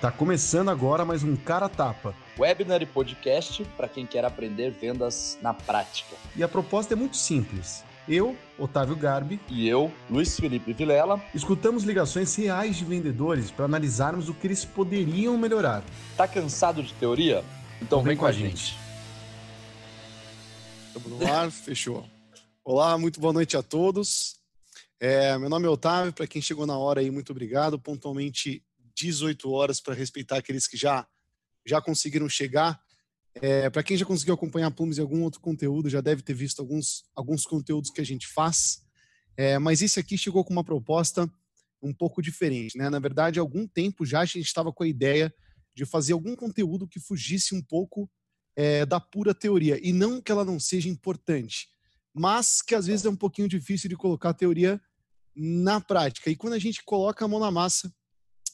Tá começando agora mais um Cara Tapa. Webinar e podcast para quem quer aprender vendas na prática. E a proposta é muito simples. Eu, Otávio Garbi, e eu, Luiz Felipe Vilela, escutamos ligações reais de vendedores para analisarmos o que eles poderiam melhorar. Tá cansado de teoria? Então, então vem, vem, com a gente. gente. Estamos no ar, fechou. Olá, muito boa noite a todos. É, meu nome é Otávio, para quem chegou na hora aí, muito obrigado. Pontualmente 18 horas para respeitar aqueles que já, já conseguiram chegar. É, para quem já conseguiu acompanhar a Plumes algum outro conteúdo, já deve ter visto alguns, alguns conteúdos que a gente faz. É, mas esse aqui chegou com uma proposta um pouco diferente. Né? Na verdade, há algum tempo já a gente estava com a ideia de fazer algum conteúdo que fugisse um pouco é, da pura teoria. E não que ela não seja importante, mas que às vezes é um pouquinho difícil de colocar a teoria na prática. E quando a gente coloca a mão na massa,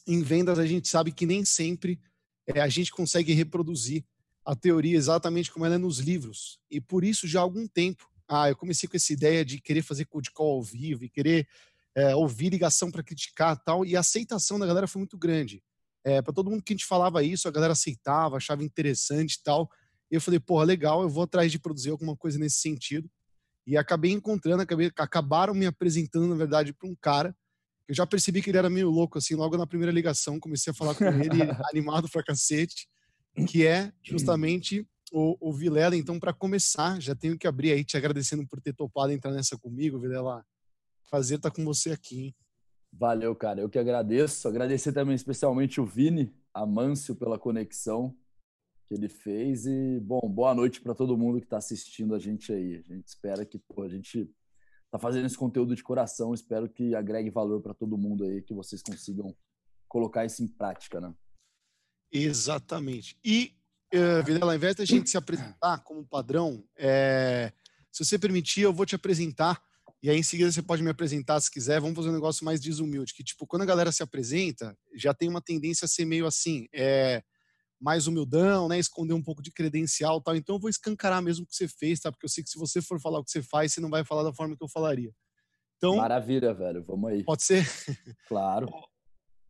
em vendas a gente sabe que nem sempre é, a gente consegue reproduzir a teoria exatamente como ela é nos livros. E por isso, já há algum tempo, ah, eu comecei com essa ideia de querer fazer code call ao vivo e querer é, ouvir ligação para criticar tal, e a aceitação da galera foi muito grande. É, para todo mundo que a gente falava isso, a galera aceitava, achava interessante e tal. E eu falei, porra, legal, eu vou atrás de produzir alguma coisa nesse sentido. E acabei encontrando, acabei, acabaram me apresentando, na verdade, para um cara eu já percebi que ele era meio louco, assim, logo na primeira ligação, comecei a falar com ele, animado pra cacete, que é justamente o, o Vilela. Então, para começar, já tenho que abrir aí, te agradecendo por ter topado entrar nessa comigo, Vilela. Prazer estar com você aqui, hein? Valeu, cara. Eu que agradeço. Agradecer também especialmente o Vini Amâncio pela conexão que ele fez. E, bom, boa noite para todo mundo que está assistindo a gente aí. A gente espera que pô, a gente tá fazendo esse conteúdo de coração. Espero que agregue valor para todo mundo aí, que vocês consigam colocar isso em prática, né? Exatamente. E, uh, Videla, ao invés da gente se apresentar como padrão, é, se você permitir, eu vou te apresentar. E aí, em seguida, você pode me apresentar se quiser. Vamos fazer um negócio mais desumilde. Que, tipo, quando a galera se apresenta, já tem uma tendência a ser meio assim. É, mais humildão, né? Esconder um pouco de credencial tal. Então eu vou escancarar mesmo o que você fez, tá? Porque eu sei que se você for falar o que você faz, você não vai falar da forma que eu falaria. Então, Maravilha, velho. Vamos aí. Pode ser? Claro.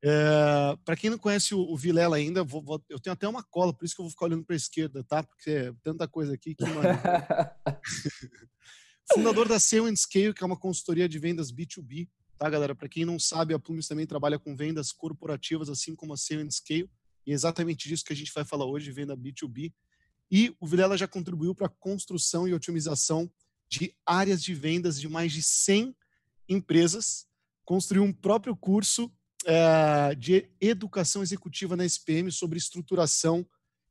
É, para quem não conhece o, o Vilela ainda, vou, vou, eu tenho até uma cola, por isso que eu vou ficar olhando para a esquerda, tá? Porque é tanta coisa aqui que. Fundador da Sale Scale, que é uma consultoria de vendas B2B, tá, galera? Para quem não sabe, a Plumes também trabalha com vendas corporativas, assim como a Sale Scale. E é exatamente disso que a gente vai falar hoje, venda B2B. E o Vilela já contribuiu para a construção e otimização de áreas de vendas de mais de 100 empresas, construiu um próprio curso é, de educação executiva na SPM sobre estruturação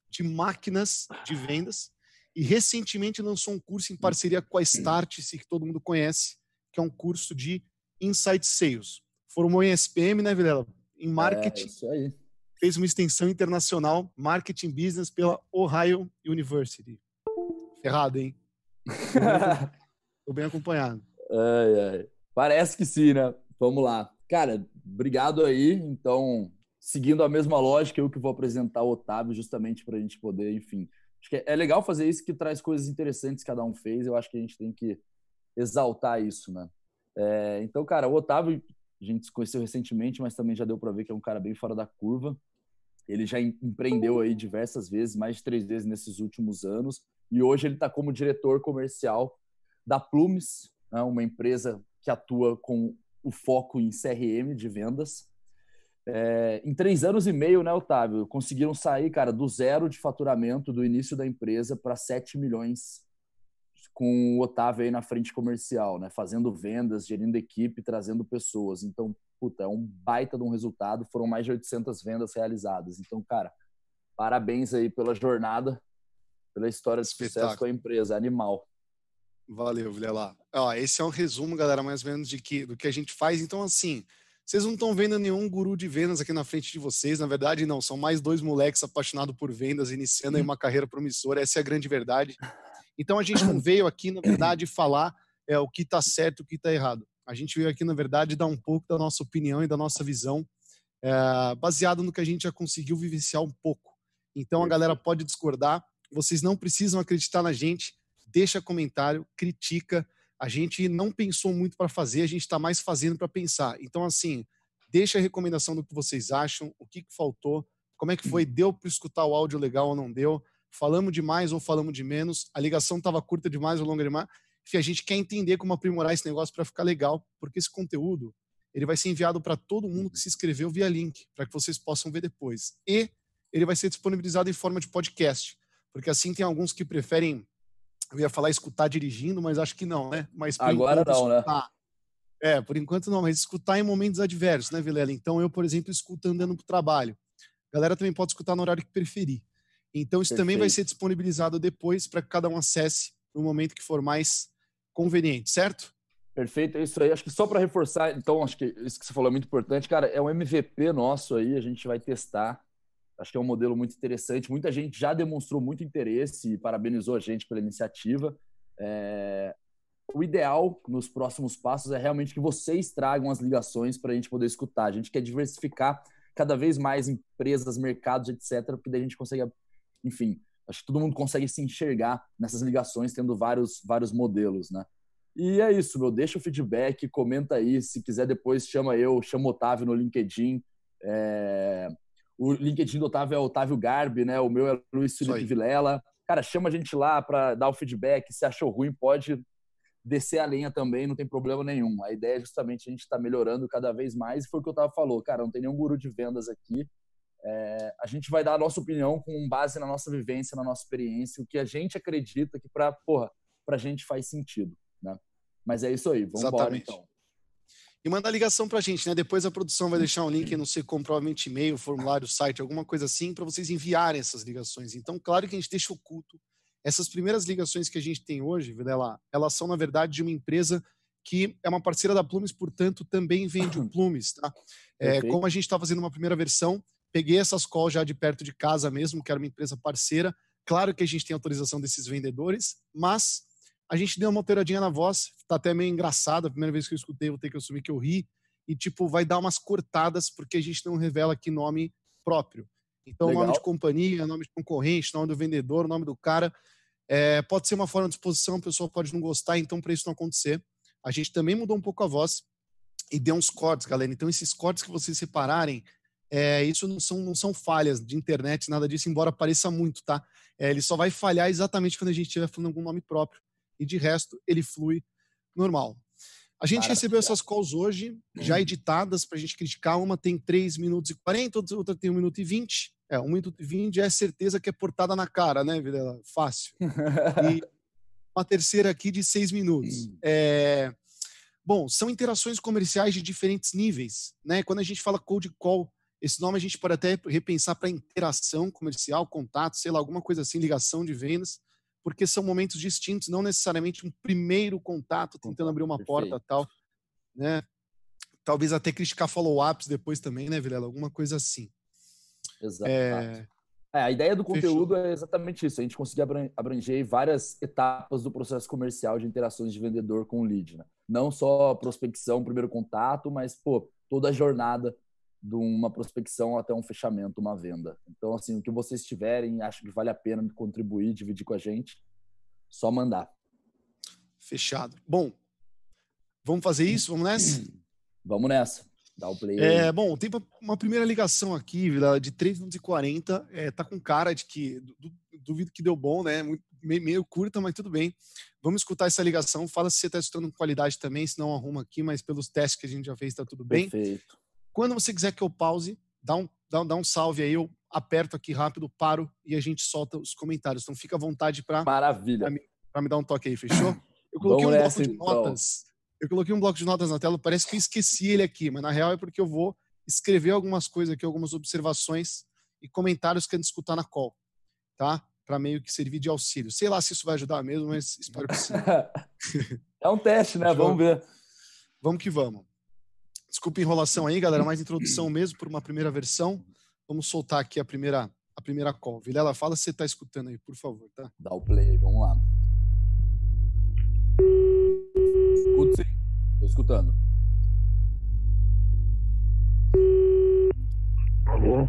de máquinas de vendas e recentemente lançou um curso em parceria com a Startse, que todo mundo conhece, que é um curso de Insight Sales. Formou em SPM, né, Vilela? Em marketing. É, isso aí fez uma extensão internacional, Marketing Business, pela Ohio University. Ferrado, hein? Estou bem acompanhado. Ai, ai. Parece que sim, né? Vamos lá. Cara, obrigado aí. Então, seguindo a mesma lógica, eu que vou apresentar o Otávio justamente para a gente poder, enfim. Acho que é legal fazer isso que traz coisas interessantes que cada um fez. Eu acho que a gente tem que exaltar isso, né? É, então, cara, o Otávio a gente se conheceu recentemente, mas também já deu para ver que é um cara bem fora da curva. Ele já empreendeu aí diversas vezes, mais de três vezes nesses últimos anos, e hoje ele está como diretor comercial da Plumes, né, uma empresa que atua com o foco em CRM de vendas. É, em três anos e meio, né, Otávio? Conseguiram sair, cara, do zero de faturamento do início da empresa para 7 milhões com o Otávio aí na frente comercial, né? Fazendo vendas, gerindo equipe, trazendo pessoas. Então, puta, é um baita de um resultado. Foram mais de 800 vendas realizadas. Então, cara, parabéns aí pela jornada, pela história de sucesso com a empresa. Animal. Valeu, Vilela. Ó, esse é um resumo, galera, mais ou menos de que, do que a gente faz. Então, assim, vocês não estão vendo nenhum guru de vendas aqui na frente de vocês. Na verdade, não. São mais dois moleques apaixonados por vendas, iniciando aí uma carreira promissora. Essa é a grande verdade. Então a gente não veio aqui, na verdade, falar é, o que está certo e o que está errado. A gente veio aqui, na verdade, dar um pouco da nossa opinião e da nossa visão, é, baseado no que a gente já conseguiu vivenciar um pouco. Então a galera pode discordar, vocês não precisam acreditar na gente, deixa comentário, critica. A gente não pensou muito para fazer, a gente está mais fazendo para pensar. Então, assim, deixa a recomendação do que vocês acham, o que, que faltou, Como é que foi? Deu para escutar o áudio legal ou não deu? Falamos de mais ou falamos de menos? A ligação estava curta demais ou longa demais? Enfim, a gente quer entender como aprimorar esse negócio para ficar legal, porque esse conteúdo ele vai ser enviado para todo mundo que se inscreveu via link, para que vocês possam ver depois. E ele vai ser disponibilizado em forma de podcast, porque assim tem alguns que preferem, eu ia falar escutar dirigindo, mas acho que não, né? Mas agora não, né? escutar, né? É, por enquanto não, mas escutar em momentos adversos, né, Vilela? Então eu, por exemplo, escuto andando para o trabalho. A galera também pode escutar no horário que preferir. Então isso Perfeito. também vai ser disponibilizado depois para que cada um acesse no momento que for mais conveniente, certo? Perfeito, é isso aí. Acho que só para reforçar, então, acho que isso que você falou é muito importante, cara. É um MVP nosso aí, a gente vai testar. Acho que é um modelo muito interessante. Muita gente já demonstrou muito interesse e parabenizou a gente pela iniciativa. É... O ideal nos próximos passos é realmente que vocês tragam as ligações para a gente poder escutar. A gente quer diversificar cada vez mais empresas, mercados, etc., porque daí a gente consegue, enfim, acho que todo mundo consegue se enxergar nessas ligações, tendo vários, vários modelos, né? E é isso, meu. Deixa o feedback, comenta aí. Se quiser, depois chama eu, chama o Otávio no LinkedIn. É... O LinkedIn do Otávio é Otávio Garbi, né? O meu é Luiz Felipe Vilela. Cara, chama a gente lá para dar o feedback. Se achou ruim, pode descer a lenha também, não tem problema nenhum. A ideia é justamente a gente estar tá melhorando cada vez mais. E foi o que o Otávio falou, cara, não tem nenhum guru de vendas aqui. É... a gente vai dar a nossa opinião com base na nossa vivência, na nossa experiência, o que a gente acredita que para, porra, pra gente faz sentido. Né? Mas é isso aí, vamos embora então. E manda ligação para a gente, né? Depois a produção vai deixar um link, não sei, como provavelmente e-mail, formulário, site, alguma coisa assim, para vocês enviarem essas ligações. Então, claro que a gente deixa oculto. Essas primeiras ligações que a gente tem hoje, Videla, elas são, na verdade, de uma empresa que é uma parceira da Plumes, portanto, também vende o Plumes, tá? É, como a gente está fazendo uma primeira versão, peguei essas calls já de perto de casa mesmo, que era uma empresa parceira. Claro que a gente tem autorização desses vendedores, mas a gente deu uma alteradinha na voz, tá até meio engraçado. A primeira vez que eu escutei, vou ter que assumir que eu ri. E, tipo, vai dar umas cortadas, porque a gente não revela aqui nome próprio. Então, Legal. nome de companhia, nome de concorrente, nome do vendedor, nome do cara. É, pode ser uma forma de exposição, o pessoal pode não gostar, então, para isso não acontecer, a gente também mudou um pouco a voz e deu uns cortes, galera. Então, esses cortes que vocês separarem, é, isso não são, não são falhas de internet, nada disso, embora pareça muito, tá? É, ele só vai falhar exatamente quando a gente estiver falando algum nome próprio e de resto ele flui normal. A gente Maravilha. recebeu essas calls hoje, já uhum. editadas, para a gente criticar. Uma tem 3 minutos e 40, outra tem 1 minuto e 20. É, 1 minuto e 20 é certeza que é portada na cara, né, Videla? Fácil. E uma terceira aqui de 6 minutos. É... Bom, são interações comerciais de diferentes níveis, né? Quando a gente fala cold call, esse nome a gente pode até repensar para interação comercial, contato, sei lá, alguma coisa assim, ligação de vendas porque são momentos distintos, não necessariamente um primeiro contato tentando abrir uma Perfeito. porta tal, né? Talvez até criticar follow-ups depois também, né, Vilela? Alguma coisa assim. Exato. É... É, a ideia do conteúdo Fechou. é exatamente isso. A gente conseguir abranger várias etapas do processo comercial de interações de vendedor com o lead. Né? Não só prospecção, primeiro contato, mas pô, toda a jornada de uma prospecção até um fechamento, uma venda. Então, assim, o que vocês tiverem, acho que vale a pena contribuir, dividir com a gente, só mandar. Fechado. Bom, vamos fazer isso? Vamos nessa? Vamos nessa. Dá o play. É, bom, tem uma primeira ligação aqui, de 3 minutos e 40. É, tá com cara de que duvido que deu bom, né? meio, meio, curta, mas tudo bem. Vamos escutar essa ligação. Fala se você está escutando com qualidade também, se não arruma aqui, mas pelos testes que a gente já fez, está tudo bem. Perfeito. Quando você quiser que eu pause, dá um, dá, dá um salve aí, eu aperto aqui rápido, paro e a gente solta os comentários. Então fica à vontade para Maravilha. Para me dar um toque aí, fechou? Eu coloquei um bloco de então. notas. Eu coloquei um bloco de notas na tela, parece que eu esqueci ele aqui, mas na real é porque eu vou escrever algumas coisas aqui, algumas observações e comentários que a gente escutar na call, tá? Para meio que servir de auxílio. Sei lá se isso vai ajudar mesmo, mas espero que sim. é um teste, né? Vamos ver. Vamos que vamos. Desculpa a enrolação aí, galera, mais introdução mesmo por uma primeira versão. Vamos soltar aqui a primeira, a primeira call. Vilela, fala se você está escutando aí, por favor, tá? Dá o play, vamos lá. Escuto sim, tô escutando. Alô?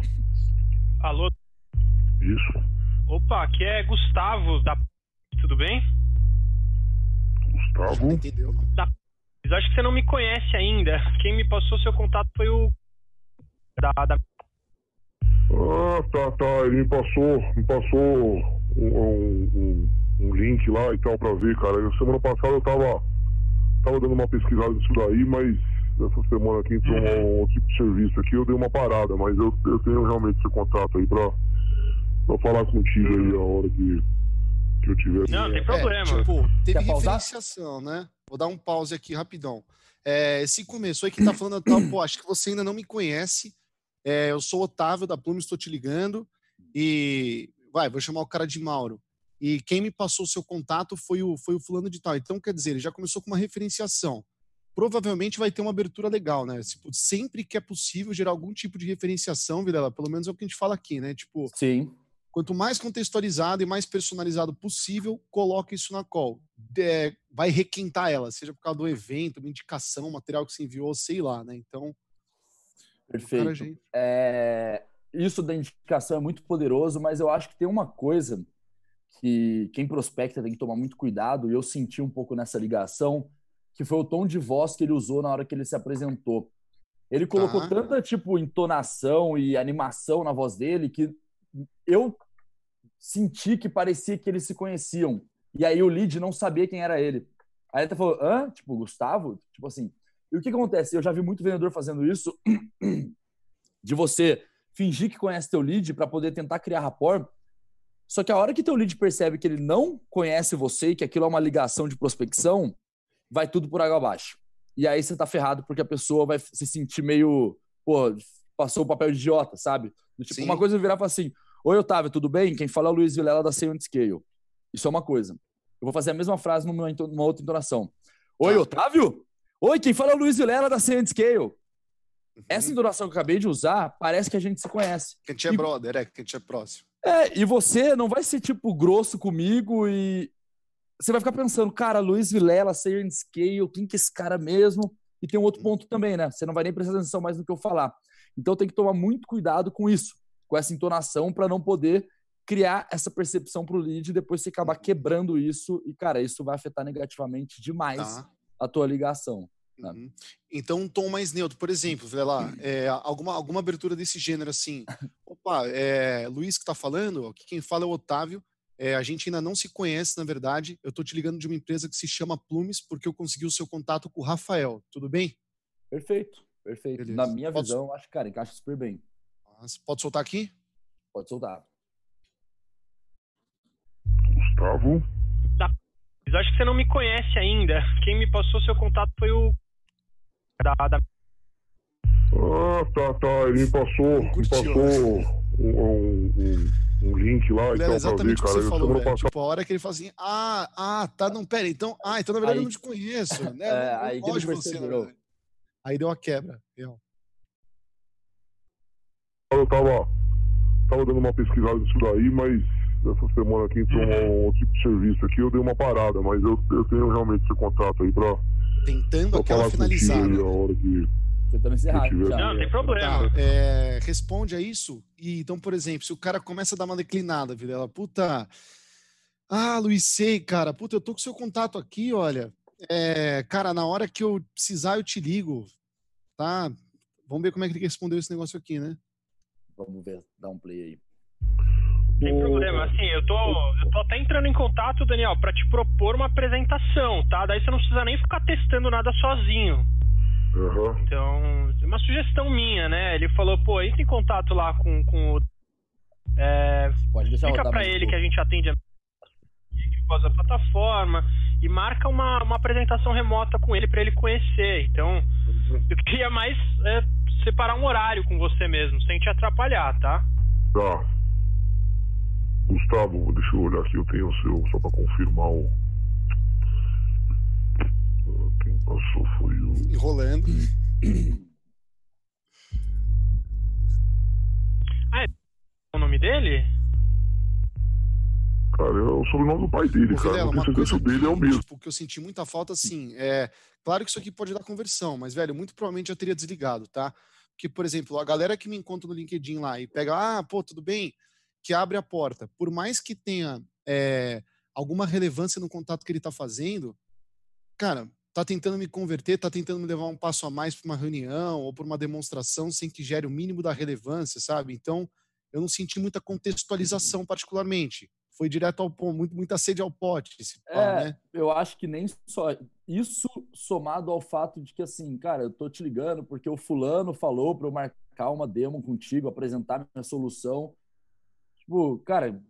Alô? Isso. Opa, aqui é Gustavo da. Tudo bem? Gustavo? Entendeu? Da mas acho que você não me conhece ainda. Quem me passou seu contato foi o. Da, da... Ah, tá, tá. Ele me passou, me passou um, um- um- link lá e tal pra ver, cara. Semana passada eu tava, tava dando uma pesquisada nisso daí, mas essa semana aqui entrou um, um tipo de serviço aqui, eu dei uma parada, mas eu, eu tenho realmente seu contato aí pra, pra falar contigo aí a hora que, que eu tiver. Não, tem É, problema. tipo, teve Quer pausar? referenciação, né? Vou dar um pause aqui rapidão. É, esse começo aí que tá falando, tá, pô, acho que você ainda não me conhece. É, eu sou o Otávio da Plume, estou te ligando. E vai, vou chamar o cara de Mauro. E quem me passou o seu contato foi o, foi o fulano de tal. Então, quer dizer, ele já começou com uma referenciação. Provavelmente vai ter uma abertura legal, né? Tipo, sempre que é possível gerar algum tipo de referenciação, Vilela, pelo menos é o que a gente fala aqui, né? Tipo, Sim. Quanto mais contextualizado e mais personalizado possível, coloque isso na call. É, vai requentar ela, seja por causa do evento, uma indicação, material que você enviou, sei lá, né? Então, cara, Perfeito. gente. É, isso da indicação é muito poderoso, mas eu acho que tem uma coisa que quem prospecta tem que tomar muito cuidado, e eu senti um pouco nessa ligação, que foi o tom de voz que ele usou na hora que ele se apresentou. Ele colocou Tá. tanta, tipo, entonação e animação na voz dele que eu senti que parecia que eles se conheciam. E aí o lead não sabia quem era ele. Aí ele até falou, hã? Tipo, Gustavo? Tipo assim. E o que, acontece? Eu já vi muito vendedor fazendo isso, de você fingir que conhece teu lead para poder tentar criar rapport. Só que a hora que teu lead percebe que ele não conhece você e que aquilo é uma ligação de prospecção, vai tudo por água abaixo. E aí você tá ferrado porque a pessoa vai se sentir meio, pô, passou o papel de idiota, sabe? Tipo, Sim. uma coisa virar e falar assim: Oi, Otávio, tudo bem? Quem fala é o Luiz Vilela da Say on Scale. Isso é uma coisa. Eu vou fazer a mesma frase numa, numa outra entonação. Oi, Tá. Otávio? Oi, quem fala é o Luiz Vilela da Say on Scale. Uhum. Essa entonação que eu acabei de usar parece que a gente se conhece. Que a gente é E- brother, é, que a gente é próximo. É, e você não vai ser, tipo, grosso comigo e você vai ficar pensando, cara, Luiz Vilela, Say on Scale, quem que é esse cara mesmo? E tem um outro ponto também, né? Você não vai nem prestar atenção mais no que eu falar. Então tem que tomar muito cuidado com isso, com essa entonação, para não poder criar essa percepção pro lead e depois você acabar quebrando isso. E, cara, isso vai afetar negativamente demais Tá. a tua ligação. Tá. Uhum. Então, um tom mais neutro. Por exemplo, vê lá, é, alguma, alguma abertura desse gênero assim. Opa, é, Luiz que tá falando, aqui quem fala é o Otávio. É, a gente ainda não se conhece, na verdade. Eu tô te ligando de uma empresa que se chama Plumes, porque eu consegui o seu contato com o Rafael. Tudo bem? Perfeito, perfeito. Beleza. Na minha Posso- visão, acho que, cara, encaixa super bem. Mas Pode soltar aqui? Pode soltar. Gustavo? Mas acho que você não me conhece ainda. Quem me passou seu contato foi o. Da, da... Ah, tá, tá. Ele me passou, me passou um, um- um- um link lá e Era tal pra ver, exatamente o que cara. você falou, velho. Tipo, a hora que ele fala assim, ah, ah, tá, não, pera, então, ah, então na verdade Aí- eu não te conheço, né? É, não, não aí que ele gosto de você, verdade. Aí deu uma quebra. real. Eu tava, tava dando uma pesquisada nisso daí, mas essa semana aqui entrou um, um tipo de serviço aqui, eu dei uma parada, mas eu, eu tenho realmente seu contato aí pra, Tentando pra aquela finalizada. aí a hora que. Tentando encerrar. Tiver- já. Não, não tem problema. Tá, é, responde a isso. E então, por exemplo, se o cara começa a dar uma declinada, vida, ela, puta. Ah, Luiz, sei, cara, puta, eu tô com seu contato aqui, olha. É, cara, na hora que eu precisar, eu te ligo, tá? Vamos ver como é que ele respondeu esse negócio aqui, né? Vamos ver, dá um play aí. Sem problema. Assim, eu tô, eu tô até entrando em contato, Daniel, pra te propor uma apresentação, tá? Daí você não precisa nem ficar testando nada sozinho. Aham. Então, é uma sugestão minha, né? Ele falou, pô, entre em contato lá com, com o. É, Pode deixar explica pra ele que pouco. a gente atende a que plataforma e marca uma, uma apresentação remota com ele pra ele conhecer. Então, eu queria mais é, separar um horário com você mesmo, sem te atrapalhar, tá? Tá. Gustavo, deixa eu olhar aqui, eu tenho o seu, só pra confirmar o. Ah, Quem passou foi o. Enrolando. O nome dele? Cara, é o sobrenome do pai dele, Ô, cara. Vilela, Não tenho certeza se o dele é o mesmo. tipo, que eu senti muita falta, assim, é... Claro que isso aqui pode dar conversão, mas, velho, muito provavelmente eu teria desligado, tá? Porque, por exemplo, a galera que me encontra no LinkedIn lá e pega, ah, pô, tudo bem, que abre a porta. Por mais que tenha é, alguma relevância no contato que ele tá fazendo, cara, tá tentando me converter, tá tentando me levar um passo a mais para uma reunião ou para uma demonstração sem que gere o mínimo da relevância, sabe? Então, eu não senti muita contextualização, particularmente. Foi direto ao ponto, muito, muita sede ao pote. Esse É, né? eu acho que nem só isso somado ao fato de que assim, cara, eu tô te ligando porque o fulano falou para eu marcar uma demo contigo, apresentar minha solução. Tipo, cara,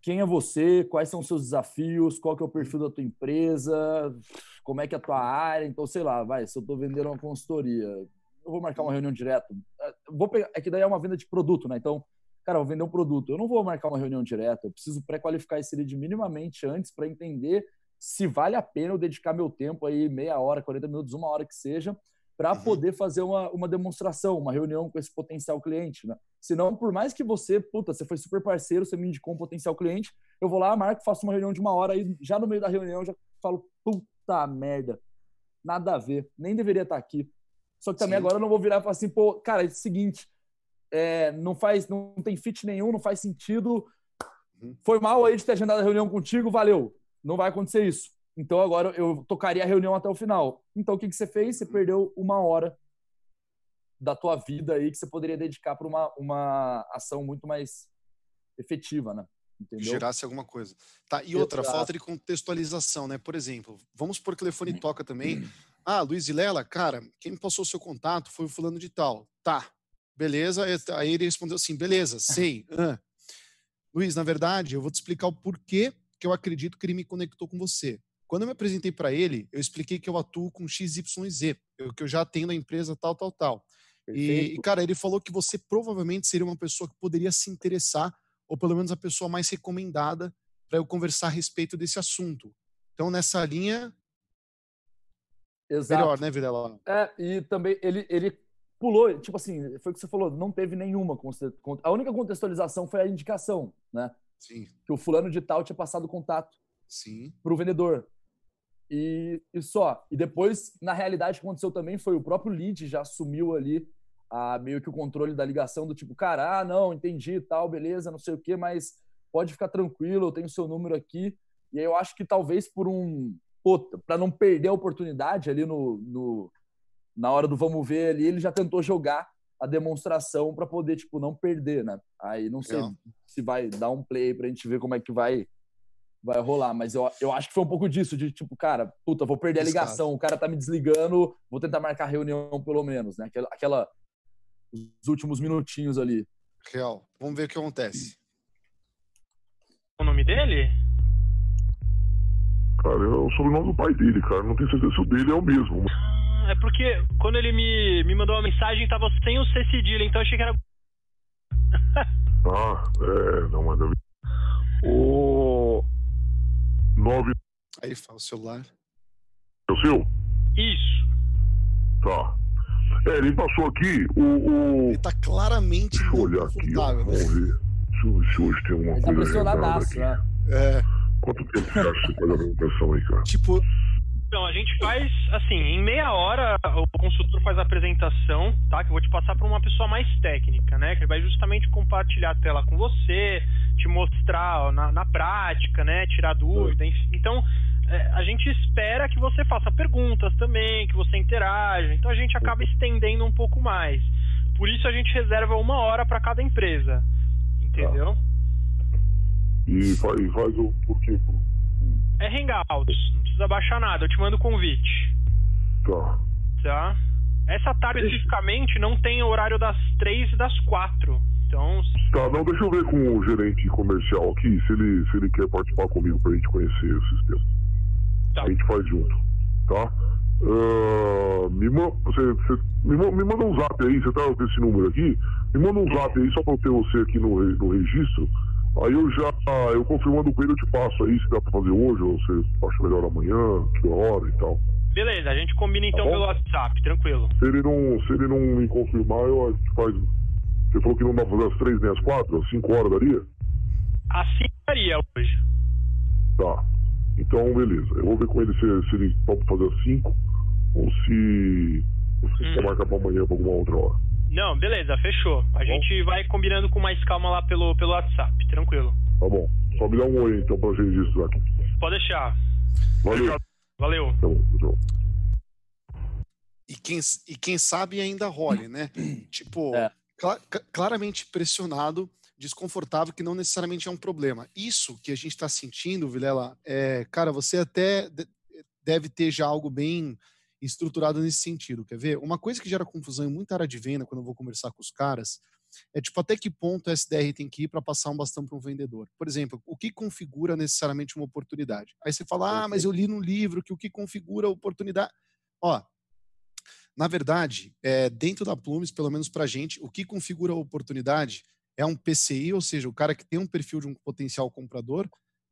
quem é você? Quais são os seus desafios? Qual que é o perfil da tua empresa? Como é que é a tua área? Então, sei lá, vai, se eu tô vendendo uma consultoria, eu vou marcar uma reunião direto. Eu Vou pegar, é que daí é uma venda de produto, né? Então, cara, eu vou vender um produto. Eu não vou marcar uma reunião direta. Eu preciso pré-qualificar esse lead minimamente antes para entender se vale a pena eu dedicar meu tempo aí, meia hora, 40 minutos, uma hora que seja, para Uhum. poder fazer uma, uma demonstração, uma reunião com esse potencial cliente, né? Senão, por mais que você, puta, você foi super parceiro, você me indicou um potencial cliente, eu vou lá, marco, faço uma reunião de uma hora aí, já no meio da reunião, eu já falo, puta merda, nada a ver, nem deveria estar aqui. Só que também Sim. agora eu não vou virar e falar assim, pô, cara, é o seguinte, é, não faz, não tem fit nenhum, não faz sentido. Uhum. Foi mal aí de ter agendado a reunião contigo, valeu. Não vai acontecer isso. Então agora eu tocaria a reunião até o final. Então o que, que você fez? Você perdeu uma hora da tua vida aí que você poderia dedicar para uma, uma ação muito mais efetiva, né? Entendeu? gerasse alguma coisa. Tá, e outra, Exato. falta de contextualização, né? Por exemplo, vamos por telefone toca também. Ah, Luiz Vilela, cara, quem me passou o seu contato foi o fulano de tal. Tá, beleza. Aí ele respondeu assim, beleza, sei. Ah. Luiz, na verdade, eu vou te explicar o porquê que eu acredito que ele me conectou com você. Quando eu me apresentei para ele, eu expliquei que eu atuo com XYZ, eu, que eu já atendo a empresa tal, tal, tal. E, e, cara, ele falou que você provavelmente seria uma pessoa que poderia se interessar, ou pelo menos a pessoa mais recomendada para eu conversar a respeito desse assunto. Então, nessa linha, Exato. melhor, né, Vilela? É, e também ele, ele pulou, tipo assim, foi o que você falou, não teve nenhuma. A única contextualização foi a indicação, né? Sim, Que o fulano de tal tinha passado o contato sim. para o vendedor. E, e só. E depois, na realidade, o que aconteceu também foi o próprio lead já assumiu ali a, meio que o controle da ligação do tipo, cara, ah, não, entendi, tal, beleza, não sei o quê, mas pode ficar tranquilo, eu tenho seu número aqui. E aí eu acho que talvez por um. para não perder a oportunidade ali no, no, na hora do vamos ver ali, ele já tentou jogar a demonstração para poder, tipo, não perder, né? Aí não sei Legal. se vai dar um play pra gente ver como é que vai vai rolar, mas eu, eu acho que foi um pouco disso, de tipo, cara, puta, vou perder a ligação, o cara tá me desligando, vou tentar marcar a reunião pelo menos, né? Aquela, aquela os últimos minutinhos ali. Real. Vamos ver o que acontece. O nome dele? Cara, é o sobrenome do pai dele, cara. Não tenho certeza se o dele é o mesmo. É porque quando ele me, me mandou uma mensagem, tava sem o C cedilha, então eu achei que era. Ah, é, não, deve. O. Nove. Aí fala o celular. É o seu? Isso. Tá. É, ele passou aqui o. o... Ele tá claramente Deixa eu olhar aqui, ó. né? Vamos ver. Ver se hoje tem alguma Ele tá coisa. agendada pressionadaço, né? É, Quanto tempo você acha que você faz a apresentação aí, cara? tipo, Então, a gente faz, assim, em meia hora o consultor faz a apresentação, tá? Que eu vou te passar para uma pessoa mais técnica, né? Que vai justamente compartilhar a tela com você, te mostrar ó, na, na prática, né? Tirar dúvida, enfim. Então, é, a gente espera que você faça perguntas também, que você interaja. Então, a gente acaba estendendo um pouco mais. Por isso, a gente reserva uma hora para cada empresa. Entendeu? E faz, faz o. Por quê? pô? É Hangouts, precisa baixar nada, eu te mando o convite. Tá. Tá? Essa tarde especificamente não tem horário das três e das quatro. Então, Tá, não, deixa eu ver com o gerente comercial aqui se ele, se ele quer participar comigo pra gente conhecer o sistema. Tá. A gente faz junto, tá? Ah, me, ma- você, você- me, me manda um zap aí, você tá com esse número aqui? Me manda um zap aí só pra eu ter você aqui no, no registro. Aí eu já, eu confirmando com ele, eu te passo aí se dá pra fazer hoje, ou você acha melhor amanhã, que hora e tal. beleza, a gente combina então Tá pelo WhatsApp, tranquilo. Se ele não, se ele não me confirmar, eu a gente faz. Você falou que não dá pra fazer às três nem às quatro, às cinco horas daria? Assim faria hoje. Tá. Então, beleza. Eu vou ver com ele se, se ele pode fazer às 5 ou se você Hum. quer marcar pra amanhã pra alguma outra hora. Não, beleza, fechou. A gente vai combinando com mais calma lá pelo, pelo WhatsApp, tranquilo. Tá bom. Só me dá um oi então pra gente registrar aqui. Pode deixar. Valeu. Valeu. Tá bom, tchau. e quem, e quem sabe ainda role, né? Tipo, É. ca- claramente pressionado desconfortável que não necessariamente é um problema. Isso que a gente está sentindo, Vilela, é, cara, você até deve ter já algo bem estruturado nesse sentido. Quer ver? Uma coisa que gera confusão em muita área de venda quando eu vou conversar com os caras é tipo até que ponto o SDR tem que ir para passar um bastão para um vendedor. Por exemplo, o que configura necessariamente uma oportunidade? Aí você fala, ah, mas eu li no livro que o que configura a oportunidade. Ó, na verdade, é, dentro da Plumes, pelo menos para a gente, o que configura a oportunidade é um PCI, ou seja, o cara que tem um perfil de um potencial comprador,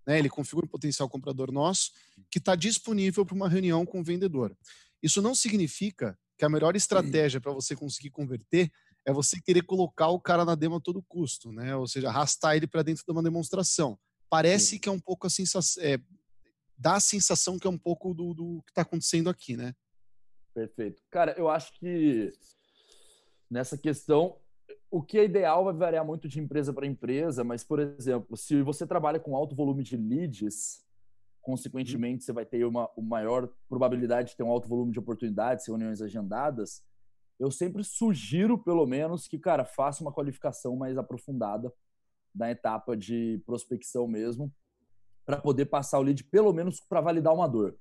né, ele configura um potencial comprador nosso, que está disponível para uma reunião com o vendedor. Isso não significa que a melhor estratégia para você conseguir converter é você querer colocar o cara na demo a todo custo, né? Ou seja, arrastar ele para dentro de uma demonstração. Parece Sim. que é um pouco a sensação, é, dá a sensação que é um pouco do, do que está acontecendo aqui, né? Perfeito. Cara, eu acho que nessa questão, o que é ideal vai variar muito de empresa para empresa, mas, por exemplo, se você trabalha com alto volume de leads, consequentemente, você vai ter uma, uma maior probabilidade de ter um alto volume de oportunidades, reuniões agendadas eu sempre sugiro, pelo menos, que, cara, faça uma qualificação mais aprofundada da etapa de prospecção mesmo, para poder passar o lead, pelo menos para validar uma dor.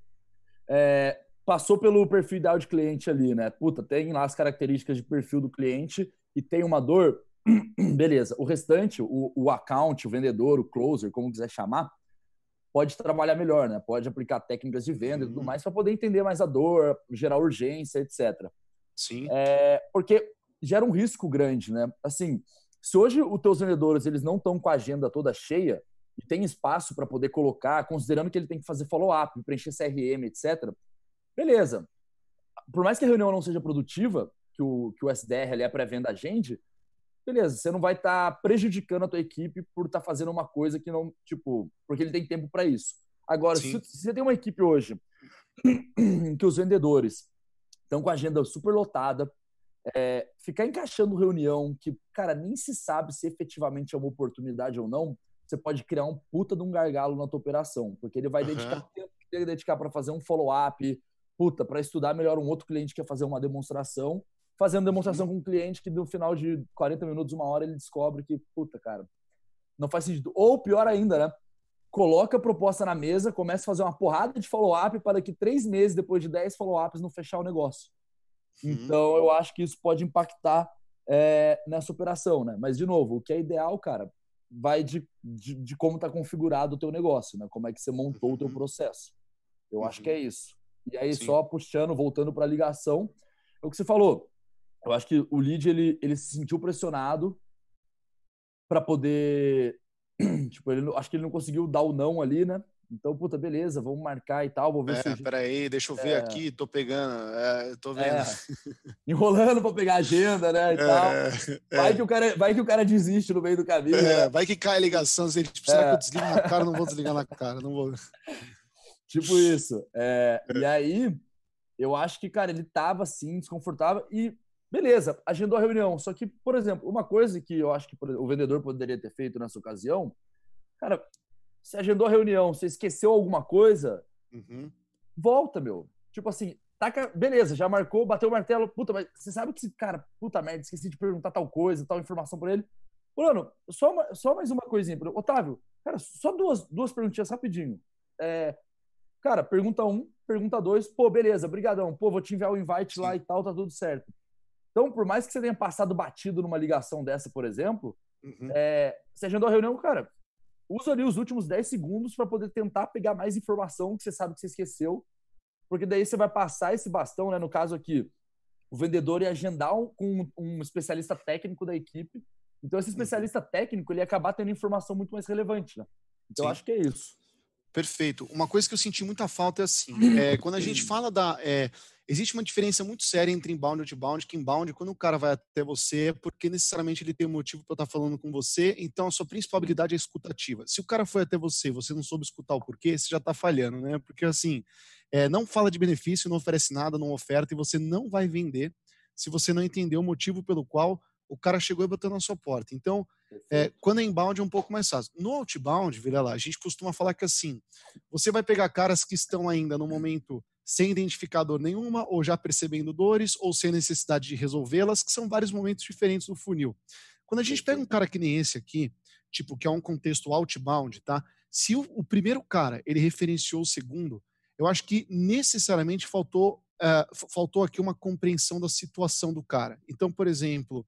É, passou pelo perfil ideal de cliente ali, né? Puta, tem lá as características de perfil do cliente e tem uma dor, beleza. O restante, o, o account, o vendedor, o closer, como quiser chamar, pode trabalhar melhor, né? Pode aplicar técnicas de venda e tudo mais para poder entender mais a dor, gerar urgência, etc. Sim. É, porque gera um risco grande, né? Assim, se hoje os teus vendedores eles não estão com a agenda toda cheia e tem espaço para poder colocar, considerando que ele tem que fazer follow-up, preencher CRM, etc. Beleza. Por mais que a reunião não seja produtiva, que o, que o SDR ali, a pré-venda agende, beleza, você não vai estar tá prejudicando a tua equipe por estar tá fazendo uma coisa que não, tipo, porque ele tem tempo para isso. Agora, se, se, você tem uma equipe hoje que os vendedores estão com a agenda super lotada. É, ficar encaixando reunião que, cara, nem se sabe se efetivamente é uma oportunidade ou não, você pode criar um puta de um gargalo na tua operação, porque ele vai uhum. dedicar tempo que ele dedicar para fazer um follow-up, puta, para estudar melhor um outro cliente que quer fazer uma demonstração, fazendo demonstração uhum. com um cliente que no final de 40 minutos, uma hora, ele descobre que, puta, cara, não faz sentido. Ou pior ainda, né? Coloca a proposta na mesa, começa a fazer uma porrada de follow-up para daqui três meses, depois de 10 follow-ups, não fechar o negócio. Uhum. Então, eu acho que isso pode impactar é, nessa operação, né? Mas, de novo, o que é ideal, cara, vai de, de, de como está configurado o teu negócio, né? Como é que você montou uhum. o teu uhum. processo. Eu uhum. acho que é uhum. isso. E aí, Sim. só puxando, voltando para a ligação, é o que você falou. Eu acho que o lead, ele, ele se sentiu pressionado para poder... tipo, ele, acho que ele não conseguiu dar o não ali, né? Então, puta, beleza, vamos marcar e tal, vou ver é, se... Peraí, deixa eu ver é... aqui, tô pegando, é, tô vendo. É, enrolando para pegar agenda, né, e é, tal. Vai, é. que o cara, vai que o cara desiste no meio do caminho. Né? Vai que cai a ligação, se ele tipo, será que eu desligo na cara? Não vou desligar na cara, não vou... Tipo isso. E aí, eu acho que, cara, ele tava, assim, desconfortável e... Beleza, agendou a reunião. Só que, por exemplo, uma coisa que eu acho que o vendedor poderia ter feito nessa ocasião, cara, você agendou a reunião, você esqueceu alguma coisa, uhum. volta, meu. Tipo assim, taca, beleza, já marcou, bateu o martelo, puta, mas você sabe que esse cara, puta merda, esqueci de perguntar tal coisa, tal informação pra ele. Bruno, só, uma, só mais uma coisinha. Otávio, cara, só duas, duas perguntinhas rapidinho. É, cara, pergunta um, pergunta dois, pô, beleza, brigadão, pô, vou te enviar o invite Sim. lá e tal, tá tudo certo. Então, por mais que você tenha passado batido numa ligação dessa, por exemplo, uhum. é, você agendou a reunião, cara, usa ali os últimos 10 segundos para poder tentar pegar mais informação que você sabe que você esqueceu, porque daí você vai passar esse bastão, né? No caso aqui, o vendedor ia agendar um, com um especialista técnico da equipe. Então, esse uhum. especialista técnico ele ia acabar tendo informação muito mais relevante, né? Então, acho que é isso. Perfeito. Uma coisa que eu senti muita falta é assim: é, quando a gente fala da. É, existe uma diferença muito séria entre inbound e outbound, que inbound, quando o cara vai até você, é porque necessariamente ele tem um motivo para estar tá falando com você, então a sua principal habilidade é escutativa. Se o cara foi até você você não soube escutar o porquê, você já está falhando, né? Porque assim, é, não fala de benefício, não oferece nada, não oferta, e você não vai vender se você não entender o motivo pelo qual o cara chegou e bateu na sua porta. Então, é, quando é inbound é um pouco mais fácil. No outbound, vira lá, a gente costuma falar que assim, você vai pegar caras que estão ainda no momento sem identificador nenhuma, ou já percebendo dores, ou sem necessidade de resolvê-las, que são vários momentos diferentes do funil. Quando a gente pega um cara que nem esse aqui, tipo, que é um contexto outbound, tá? Se o, o primeiro cara, ele referenciou o segundo, eu acho que necessariamente faltou, uh, faltou aqui uma compreensão da situação do cara. Então, por exemplo,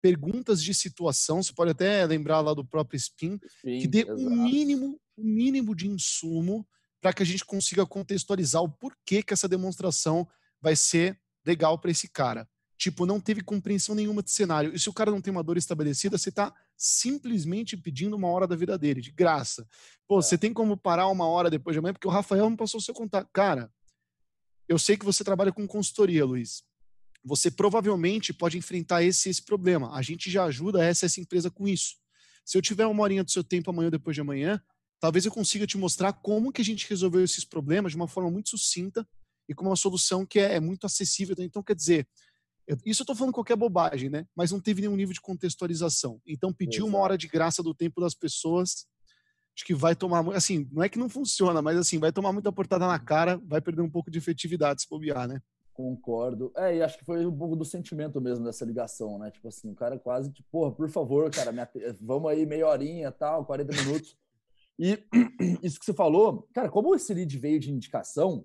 perguntas de situação, você pode até lembrar lá do próprio Spin, Sim, que dê o um mínimo, um mínimo de insumo para que a gente consiga contextualizar o porquê que essa demonstração vai ser legal para esse cara. Tipo, não teve compreensão nenhuma de cenário. E se o cara não tem uma dor estabelecida, você está simplesmente pedindo uma hora da vida dele, de graça. Pô, é. você tem como parar uma hora depois de amanhã, porque o Rafael me passou o seu contato. Cara, eu sei que você trabalha com consultoria, Luiz. Você provavelmente pode enfrentar esse esse problema. A gente já ajuda essa, essa empresa com isso. Se eu tiver uma horinha do seu tempo amanhã ou depois de amanhã, talvez eu consiga te mostrar como que a gente resolveu esses problemas de uma forma muito sucinta e com uma solução que é, é muito acessível. Então, quer dizer, isso eu estou falando qualquer bobagem, né? Mas não teve nenhum nível de contextualização. Então, pedir uma hora de graça do tempo das pessoas, acho que vai tomar. Assim, não é que não funciona, mas assim, vai tomar muita portada na cara, vai perder um pouco de efetividade se bobear, né? Concordo. É, e acho que foi um pouco do sentimento mesmo dessa ligação, né? Tipo assim, o cara quase, tipo, porra, por favor, cara, vamos aí meia horinha, tal, 40 minutos. E isso que você falou, cara, como esse lead veio de indicação,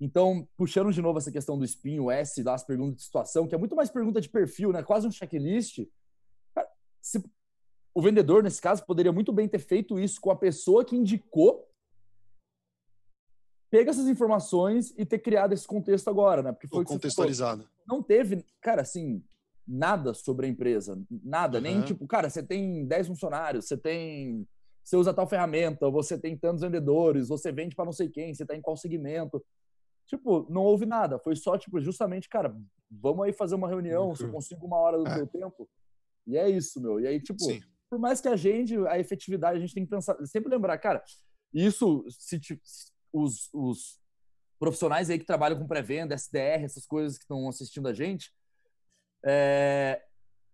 então, puxando de novo essa questão do spin, o S, das perguntas de situação, que é muito mais pergunta de perfil, né? Quase um checklist. se, o vendedor, nesse caso, poderia muito bem ter feito isso com a pessoa que indicou, pega essas informações e ter criado esse contexto agora, né? Porque foi contextualizado. Não teve, cara, assim, nada sobre a empresa, nada, uhum. nem tipo, cara, você tem 10 funcionários, você tem você usa tal ferramenta, você tem tantos vendedores, você vende para não sei quem, você está em qual segmento. Tipo, não houve nada. Foi só, tipo, justamente, cara, vamos aí fazer uma reunião, se eu consigo uma hora do é. teu tempo. E é isso, meu. E aí, tipo, Sim. por mais que a gente, a efetividade, a gente tem que pensar, sempre lembrar, cara, isso, se, os, os profissionais aí que trabalham com pré-venda, SDR, essas coisas que estão assistindo a gente, é,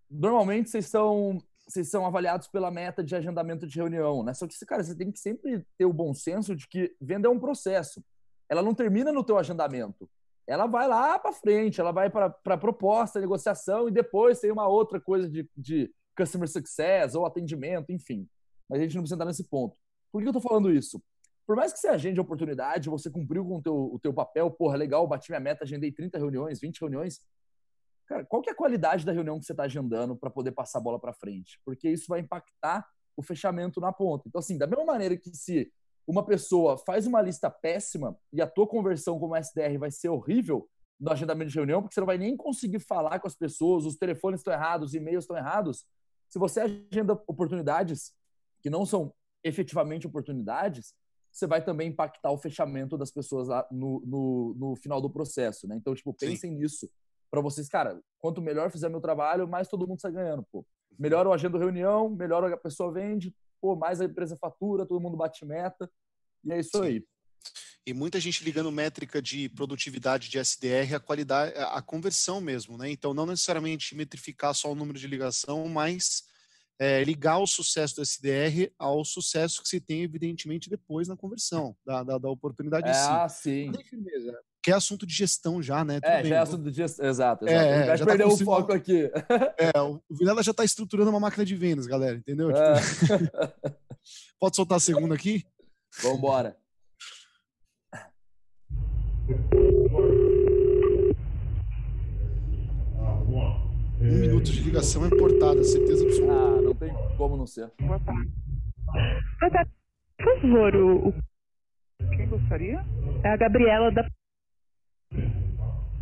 normalmente vocês são vocês são avaliados pela meta de agendamento de reunião, né? Só que, cara, você tem que sempre ter o bom senso de que venda é um processo ela não termina no teu agendamento. Ela vai lá para frente, ela vai para a proposta, negociação e depois tem uma outra coisa de, de customer success ou atendimento, enfim. Mas a gente não precisa entrar nesse ponto. Por que eu estou falando isso? Por mais que você agende a oportunidade, você cumpriu com o teu, o teu papel, porra, legal, bati minha meta, agendei 30 reuniões, 20 reuniões. Cara, qual que é a qualidade da reunião que você está agendando para poder passar a bola para frente? Porque isso vai impactar o fechamento na ponta. Então, assim, da mesma maneira que se uma pessoa faz uma lista péssima e a tua conversão como SDR vai ser horrível no agendamento de reunião, porque você não vai nem conseguir falar com as pessoas, os telefones estão errados, os e-mails estão errados. Se você agenda oportunidades que não são efetivamente oportunidades, você vai também impactar o fechamento das pessoas lá no, no, no final do processo, né? Então, tipo, pensem Sim. nisso para vocês, cara, quanto melhor fizer meu trabalho, mais todo mundo sai ganhando, pô. Melhor eu agendo reunião, melhor a pessoa vende, pô, mais a empresa fatura, todo mundo bate meta. E é isso Sim. aí. E muita gente ligando métrica de produtividade de SDR a qualidade, a conversão mesmo, né? Então, não necessariamente metrificar só o número de ligação, mas é, ligar o sucesso do SDR ao sucesso que se tem, evidentemente, depois na conversão da, da, da oportunidade é, em si. Ah, sim. Que é assunto de gestão já, né? Tudo é, bem, já é assunto de gestão, exato. exato. É, vai perder tá o foco aqui. É, o Vilela já está estruturando uma máquina de vendas, galera, entendeu? É. Tipo... Pode soltar a segunda aqui? Vamos Um minuto de ligação é portada, certeza absoluta. Ah, não tem como não ser. Boa tarde. Por favor, o. Quem gostaria? É a Gabriela da.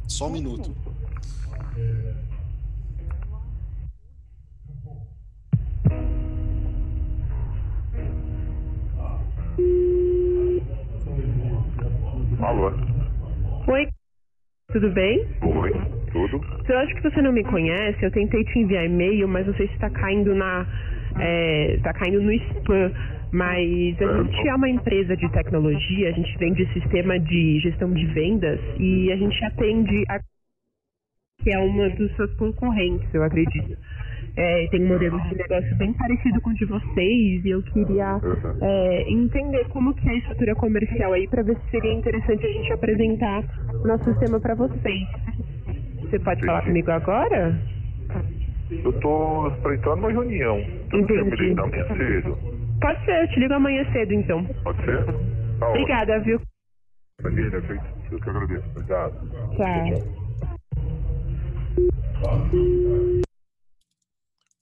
Só um minuto. Alô? Oi, tudo bem? Oi, tudo. Eu acho que você não me conhece, eu tentei te enviar e-mail, mas não sei se está caindo na. É, tá caindo no spam. Mas a gente é uma empresa de tecnologia, a gente vende sistema de gestão de vendas e a gente atende a que é uma dos seus concorrentes, eu acredito é, tem um modelo de negócio bem parecido com o de vocês e eu queria é, entender como que é a estrutura comercial aí para ver se seria interessante a gente apresentar o nosso sistema para vocês. Você pode falar comigo agora? Eu tô entrar numa reunião. Você não quer me Entendi. ligar amanhã cedo? Pode ser, eu te ligo amanhã cedo, então. Pode ser? Tá ótimo. Obrigada, viu? Feito. Eu que agradeço. Obrigado. Tchau.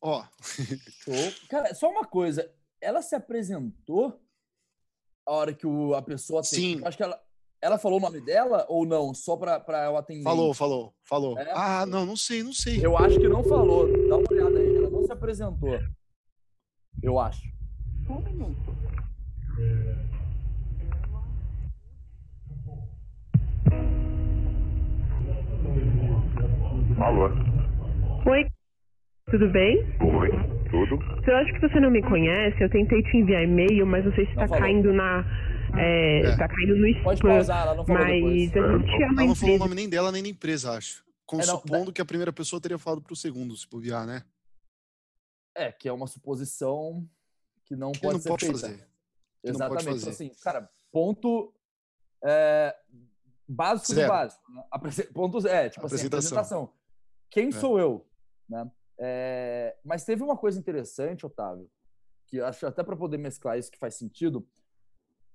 Ó, Show. Cara, só uma coisa. Ela se apresentou a hora que o, a pessoa? Sim. Eu Acho que ela, ela falou o nome dela ou não? Só pra, pra o atendente? falou, falou, falou. É? Ah, não, não sei, não sei. Eu acho que não falou. Dá uma olhada aí. Ela não se apresentou. Eu acho. Um minuto. Alô? Oi, tudo bem? Oi, tudo? Eu acho que você não me conhece, eu tentei te enviar e-mail, mas não sei se Não tá falou. caindo na. É, É. Tá caindo no Pode spam. pausar, ela não falou Mas depois. a gente é uma Ela não falou o nome nem dela, nem da empresa, acho. Com- É, não, supondo que a primeira pessoa teria falado pro segundo, se bobear, né? É, que é uma suposição que não Que pode não ser pode feita. fazer. que não pode Exatamente. Então, fazer. assim, cara, ponto é, básico Zero. do básico. Né? Pontos, é, tipo assim, Apresentação. apresentação. Quem É. sou eu? Né? É, mas teve uma coisa interessante, Otávio, que acho até para poder mesclar isso que faz sentido.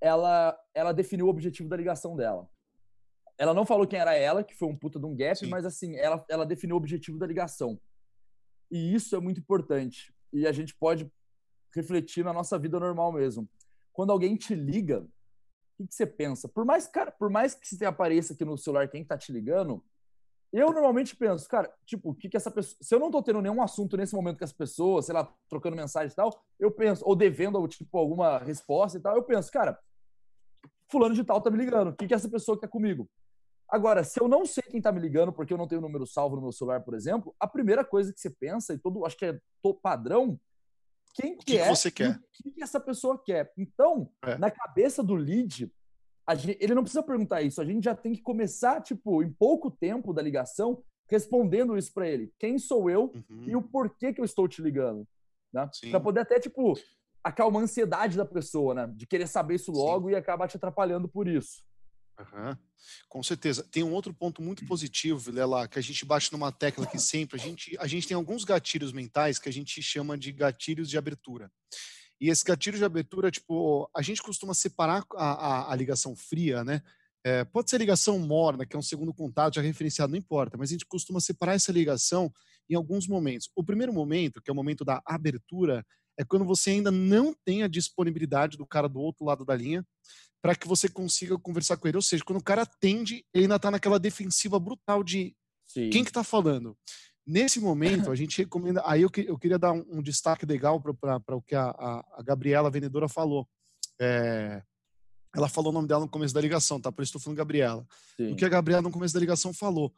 Ela, ela definiu o objetivo da ligação dela. Ela não falou quem era ela, que foi um puta de um gap, Sim. mas assim, ela, ela definiu o objetivo da ligação. E isso é muito importante. E a gente pode refletir na nossa vida normal mesmo. Quando alguém te liga, o que, que você pensa? Por mais, cara, por mais que você apareça aqui no celular quem tá te ligando, eu normalmente penso, cara, tipo, o que que essa pessoa. Se eu não tô tendo nenhum assunto nesse momento com essa pessoa, sei lá, trocando mensagem e tal, eu penso, ou devendo, tipo, alguma resposta e tal, eu penso, cara, fulano de tal tá me ligando, o que que essa pessoa quer comigo? Agora, se eu não sei quem tá me ligando, porque eu não tenho o número salvo no meu celular, por exemplo, a primeira coisa que você pensa, e todo, acho que é padrão, quem que, que é você quer? o que, essa pessoa quer. Então, É. na cabeça do lead, a gen- ele não precisa perguntar isso, a gente já tem que começar, tipo, em pouco tempo da ligação, respondendo isso para ele. Quem sou eu Uhum. e o porquê que eu estou te ligando, né? Para poder até, tipo, acalmar a ansiedade da pessoa, né? De querer saber isso Sim. logo e acabar te atrapalhando por isso. Aham. Com certeza. Tem um outro ponto muito positivo, Vilela, que a gente bate numa tecla aqui sempre. A gente, a gente tem alguns gatilhos mentais que a gente chama de gatilhos de abertura. E esse gatilho de abertura, tipo, a gente costuma separar a, a, a ligação fria, né? É, pode ser ligação morna, que é um segundo contato já referenciado, não importa, mas a gente costuma separar essa ligação em alguns momentos. O primeiro momento, que é o momento da abertura, é quando você ainda não tem a disponibilidade do cara do outro lado da linha para que você consiga conversar com ele. Ou seja, quando o cara atende, ele ainda está naquela defensiva brutal de Sim. quem que está falando. Nesse momento, a gente recomenda. Aí eu, que- eu queria dar um, um destaque legal para o que a, a- a Gabriela, a vendedora, falou. É, ela falou o nome dela no começo da ligação, tá? Por isso estou falando Gabriela. Sim. O que a Gabriela, no começo da ligação, falou.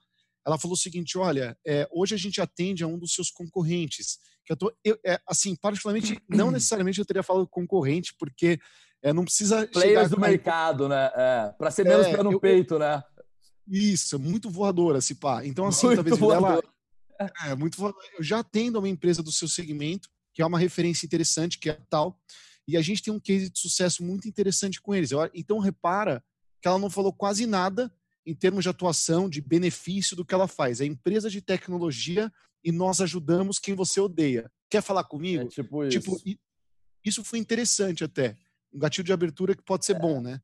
Ela falou o seguinte: olha, é, hoje a gente atende a um dos seus concorrentes. Que eu tô, eu, é, assim, particularmente, não necessariamente eu teria falado concorrente, porque é, não precisa. Players chegar do a- mercado, né? É, para ser menos É, pé no eu- peito, né? Isso, muito voadora, se pá. Então, assim, Muito talvez voadora. É, muito voadora. Eu já atendo a uma empresa do seu segmento, que é uma referência interessante, que é a tal, e a gente tem um case de sucesso muito interessante com eles. Eu- Então, repara que ela não falou quase nada em termos de atuação, de benefício do que ela faz. É empresa de tecnologia e nós ajudamos quem você odeia. Quer falar comigo? É tipo isso. Tipo, i- isso foi interessante até. Um gatilho de abertura que pode ser bom, né?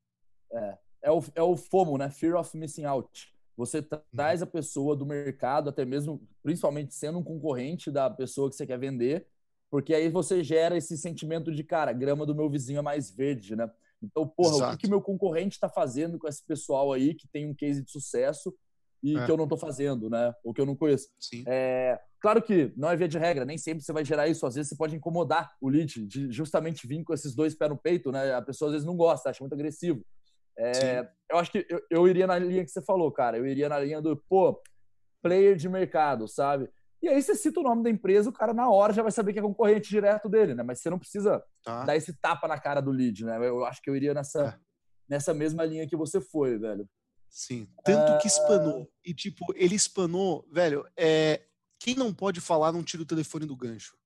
é, o, é o FOMO, né? Fear of Missing Out. Você Uhum. tra- traz a pessoa do mercado, até mesmo, principalmente sendo um concorrente da pessoa que você quer vender, porque aí você gera esse sentimento de, cara, grama do meu vizinho é mais verde, né? Então, porra, o Exato. que, que meu concorrente está fazendo com esse pessoal aí que tem um case de sucesso e É. que eu não tô fazendo, né? Ou que eu não conheço. Sim. É, claro que não é via de regra, nem sempre você vai gerar isso. Às vezes você pode incomodar o lead de justamente vir com esses dois pés no peito, né? A pessoa às vezes não gosta, acha muito agressivo. É, eu acho que eu, eu iria na linha que você falou, cara. Eu iria na linha do, pô, player de mercado, sabe? E aí você cita o nome da empresa, o cara na hora já vai saber que é concorrente direto dele, né? Mas você não precisa Tá. dar esse tapa na cara do lead, né? Eu acho que eu iria nessa, É. nessa mesma linha que você foi, velho. Sim. Tanto que Ah. espanou. E, tipo, ele espanou, velho, é. Quem não pode falar não tira o telefone do gancho.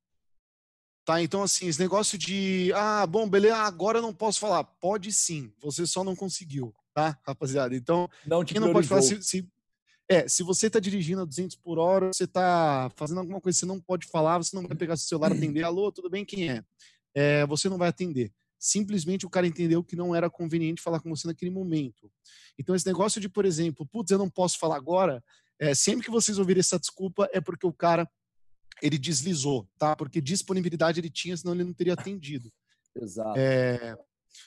Tá? Então, assim, esse negócio de. Ah, bom, beleza, agora eu não posso falar. Pode sim, você só não conseguiu, tá, rapaziada? Então, Não quem não pode falar se, se- É, se você está dirigindo a 200 por hora, você está fazendo alguma coisa que você não pode falar, você não vai pegar seu celular atender, alô, tudo bem, quem é? é? Você não vai atender. Simplesmente o cara entendeu que não era conveniente falar com você naquele momento. Então, esse negócio de, por exemplo, putz, eu não posso falar agora, é, sempre que vocês ouvirem essa desculpa, é porque o cara ele deslizou, tá? Porque disponibilidade ele tinha, senão ele não teria atendido. Exato. É...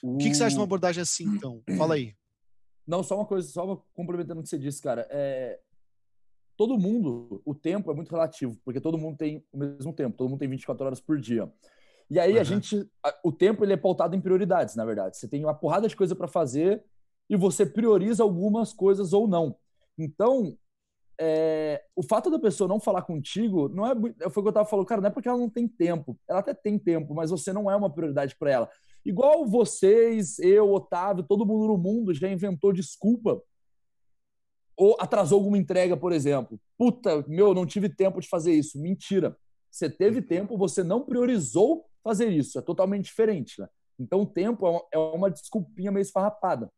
O que, que, você acha de uma abordagem assim, então? Fala aí. Não, só uma coisa, só complementando o que você disse, cara. É... Todo mundo, o tempo é muito relativo, porque todo mundo tem o mesmo tempo, todo mundo tem 24 horas por dia. E aí uhum. a gente, o tempo ele é pautado em prioridades, na verdade. Você tem uma porrada de coisa para fazer e você prioriza algumas coisas ou não. Então, é, o fato da pessoa não falar contigo não é foi o que eu tava falando, cara, não é porque ela não tem tempo. Ela até tem tempo, mas você não é uma prioridade para ela. Igual vocês, eu, Otávio, todo mundo no mundo já inventou desculpa ou atrasou alguma entrega, por exemplo. Puta, meu, não tive tempo de fazer isso. Mentira. Você teve tempo, você não priorizou fazer isso. É totalmente diferente, né? Então, o tempo é uma, é desculpinha meio esfarrapada.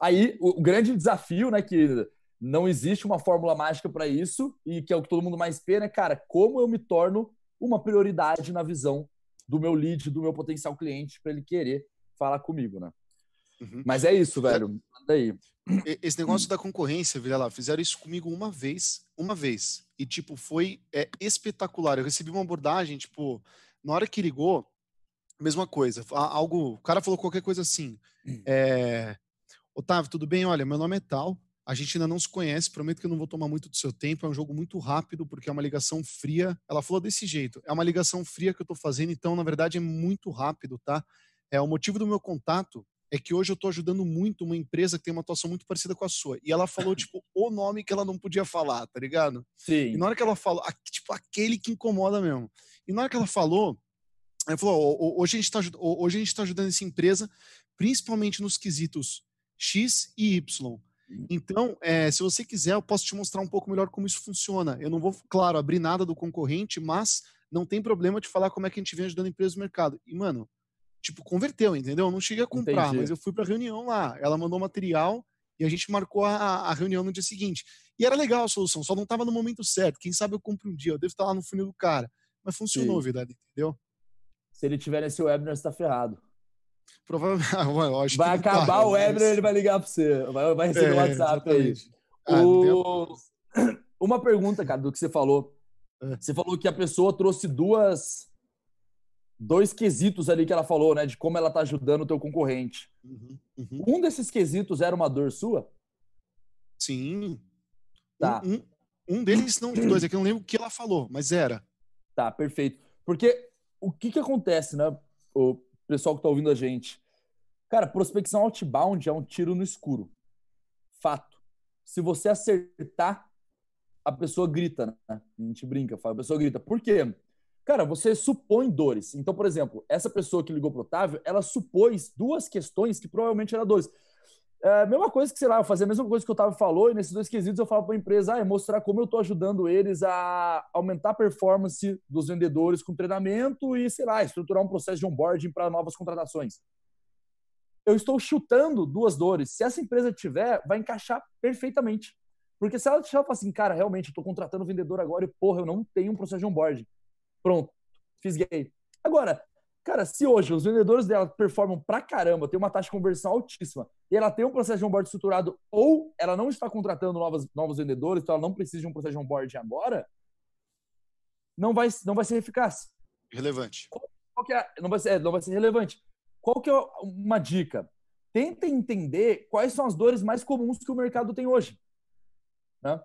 Aí, o, o grande desafio, né, que não existe uma fórmula mágica para isso e que é o que todo mundo mais pena, é, cara, como eu me torno uma prioridade na visão do meu lead, do meu potencial cliente, para ele querer falar comigo, né? Uhum. Mas é isso, velho. Manda aí. Esse negócio da concorrência, vira lá, fizeram isso comigo uma vez, uma vez. E, tipo, foi é, espetacular. Eu recebi uma abordagem, tipo, na hora que ligou, mesma coisa. Algo, o cara falou qualquer coisa assim. Hum. É, Otávio, tudo bem? Olha, meu nome é tal, a gente ainda não se conhece, prometo que eu não vou tomar muito do seu tempo. É um jogo muito rápido, porque é uma ligação fria. Ela falou desse jeito: é uma ligação fria que eu tô fazendo, então, na verdade, é muito rápido, tá? É o motivo do meu contato é que hoje eu tô ajudando muito uma empresa que tem uma atuação muito parecida com a sua. E ela falou, tipo, o nome que ela não podia falar, tá ligado? Sim. E na hora que ela falou, tipo, aquele que incomoda mesmo. E na hora que ela falou, ela falou: hoje a gente tá, hoje a gente tá ajudando essa empresa, principalmente nos quesitos X e Y. Então, é, se você quiser, eu posso te mostrar um pouco melhor como isso funciona. Eu não vou, claro, abrir nada do concorrente, mas não tem problema de falar como é que a gente vem ajudando a empresa no mercado. E, mano, tipo, converteu, entendeu? Eu não cheguei a comprar, Entendi. mas eu fui pra reunião lá. Ela mandou material e a gente marcou a, a, reunião no dia seguinte. E era legal a solução, só não tava no momento certo. Quem sabe eu compro um dia, eu devo estar lá no funil do cara. Mas funcionou, Sim. verdade, entendeu? Se ele tiver nesse webinar, você tá ferrado. Provavelmente. Ah, vai acabar tá, o webinar, mas... ele vai ligar para você. Vai, vai receber o é, WhatsApp aí. Ah, o... Uma pergunta, cara, do que você falou. É. Você falou que a pessoa trouxe duas dois quesitos ali que ela falou, né? De como ela tá ajudando o teu concorrente. Uhum, uhum. Um desses quesitos era uma dor sua? Sim. Tá. Um, um, um deles, não de dois, é que eu não lembro o que ela falou, mas era. Tá, perfeito. Porque o que que acontece, né? O pessoal que tá ouvindo a gente. Cara, prospecção outbound é um tiro no escuro. Fato. Se você acertar, a pessoa grita, né? A gente brinca, a pessoa grita. Por quê? Cara, você supõe dores. Então, por exemplo, essa pessoa que ligou pro Otávio, ela supôs duas questões que provavelmente eram dores. É, mesma coisa que, sei lá, eu fazia a mesma coisa que o Otávio falou, e nesses dois quesitos eu falo para a empresa, ah, é mostrar como eu estou ajudando eles a aumentar a performance dos vendedores com treinamento e, sei lá, estruturar um processo de onboarding para novas contratações. Eu estou chutando duas dores. Se essa empresa tiver, vai encaixar perfeitamente. Porque se ela te falar assim, cara, realmente, eu estou contratando vendedor agora e, porra, eu não tenho um processo de onboarding. Pronto, fisguei. Agora, cara, se hoje os vendedores dela performam pra caramba, tem uma taxa de conversão altíssima, e ela tem um processo de onboarding estruturado, ou ela não está contratando novas, novos vendedores, então ela não precisa de um processo de onboarding agora, não vai, não vai ser eficaz. Relevante. Qual, qual é, não, vai ser, é, não vai ser relevante. Qual que é uma dica? Tentem entender quais são as dores mais comuns que o mercado tem hoje. Né?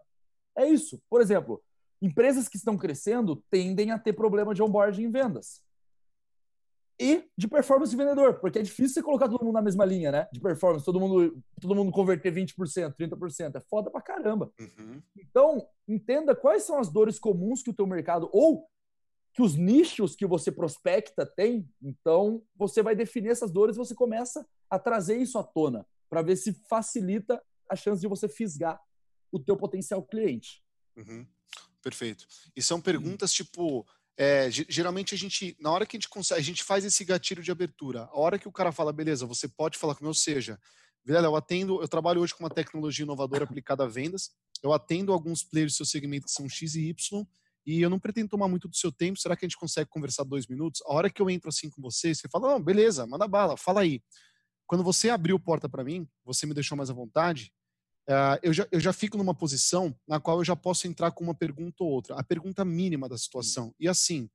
É isso. Por exemplo, Empresas que estão crescendo tendem a ter problema de onboarding em vendas. E de performance de vendedor, porque é difícil você colocar todo mundo na mesma linha, né? De performance, todo mundo, todo mundo converter 20%, 30%. É foda pra caramba. Uhum. Então, entenda quais são as dores comuns que o teu mercado, ou que os nichos que você prospecta tem. Então, você vai definir essas dores e você começa a trazer isso à tona, para ver se facilita a chance de você fisgar o teu potencial cliente. Uhum. Perfeito. E são perguntas tipo. É, geralmente a gente, na hora que a gente consegue, a gente faz esse gatilho de abertura. A hora que o cara fala, beleza, você pode falar comigo, ou seja, eu atendo, eu trabalho hoje com uma tecnologia inovadora aplicada a vendas. eu atendo alguns players do seu segmento que são X e Y, e eu não pretendo tomar muito do seu tempo. Será que a gente consegue conversar dois minutos? A hora que eu entro assim com você, você fala, não, beleza, manda bala, fala aí. Quando você abriu porta para mim, você me deixou mais à vontade, uh, eu, já, eu já fico numa posição na qual eu já posso entrar com uma pergunta ou outra, a pergunta mínima da situação. E assim,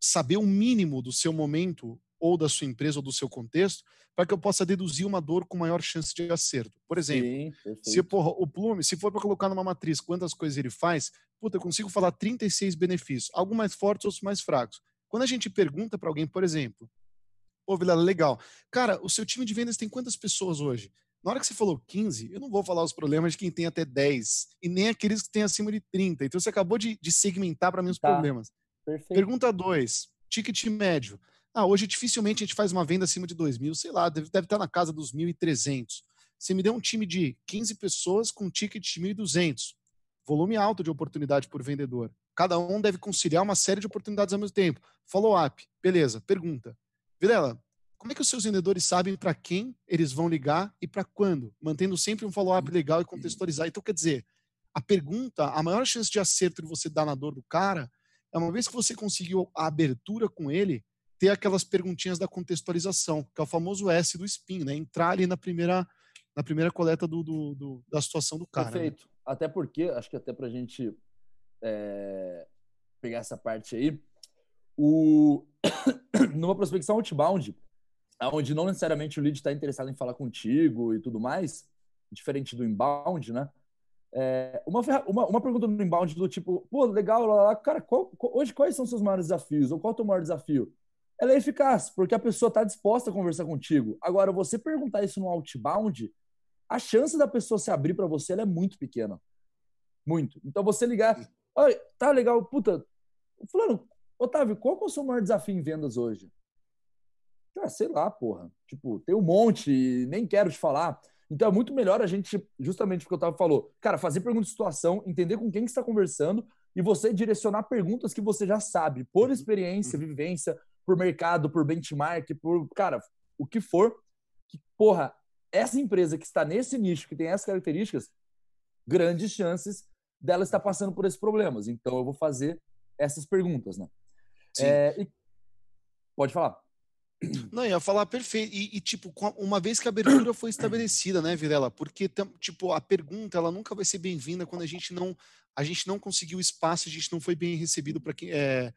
saber o mínimo do seu momento ou da sua empresa ou do seu contexto, para que eu possa deduzir uma dor com maior chance de acerto. Por exemplo, Sim, se porra, o Plume, se for para colocar numa matriz quantas coisas ele faz, puta, eu consigo falar 36 benefícios, alguns mais fortes, outros mais fracos. Quando a gente pergunta para alguém, por exemplo, pô, Vilela, legal. Cara, o seu time de vendas tem quantas pessoas hoje? Na hora que você falou 15, eu não vou falar os problemas de quem tem até 10 e nem aqueles que têm acima de 30. Então você acabou de, de segmentar para mim os tá. problemas. Perfeito. Pergunta 2, ticket médio. Ah, hoje dificilmente a gente faz uma venda acima de 2 mil, sei lá, deve, deve estar na casa dos 1.300. Você me deu um time de 15 pessoas com ticket de 1.200. Volume alto de oportunidade por vendedor. Cada um deve conciliar uma série de oportunidades ao mesmo tempo. Follow-up. Beleza. Pergunta. Vilela, como é que os seus vendedores sabem para quem eles vão ligar e para quando? Mantendo sempre um follow-up legal e contextualizar. Então, quer dizer, a pergunta, a maior chance de acerto que você dá na dor do cara é uma vez que você conseguiu a abertura com ele, ter aquelas perguntinhas da contextualização, que é o famoso S do spin, né? Entrar ali na primeira, na primeira coleta do, do, do da situação do cara. Né? Perfeito. Né? Até porque, acho que até para a gente é, pegar essa parte aí, o... numa prospecção outbound, onde não necessariamente o lead está interessado em falar contigo e tudo mais, diferente do inbound, né? É, uma, uma, uma pergunta no inbound do tipo, pô, legal, lá, lá, cara, qual, hoje quais são seus maiores desafios? Ou qual é o teu maior desafio? ela é eficaz, porque a pessoa está disposta a conversar contigo. Agora, você perguntar isso no outbound, a chance da pessoa se abrir para você é muito pequena. Muito. Então, você ligar, oi, tá legal, puta, fulano, Otávio, qual é o seu maior desafio em vendas hoje? Cara, sei lá, porra. Tipo, tem um monte, nem quero te falar. Então é muito melhor a gente, justamente o que o Otávio falou, cara, fazer pergunta de situação, entender com quem que está conversando e você direcionar perguntas que você já sabe, por uhum. experiência, uhum. vivência, por mercado, por benchmark, por, cara, o que for, que, porra, essa empresa que está nesse nicho, que tem essas características, grandes chances dela estar passando por esses problemas. Então, eu vou fazer essas perguntas, né? É, e... Pode falar. Não, ia falar perfeito. E, e, tipo, uma vez que a abertura foi estabelecida, né, Virela? Porque, tipo, a pergunta, ela nunca vai ser bem-vinda quando a gente não a gente não conseguiu espaço, a gente não foi bem recebido para quem é,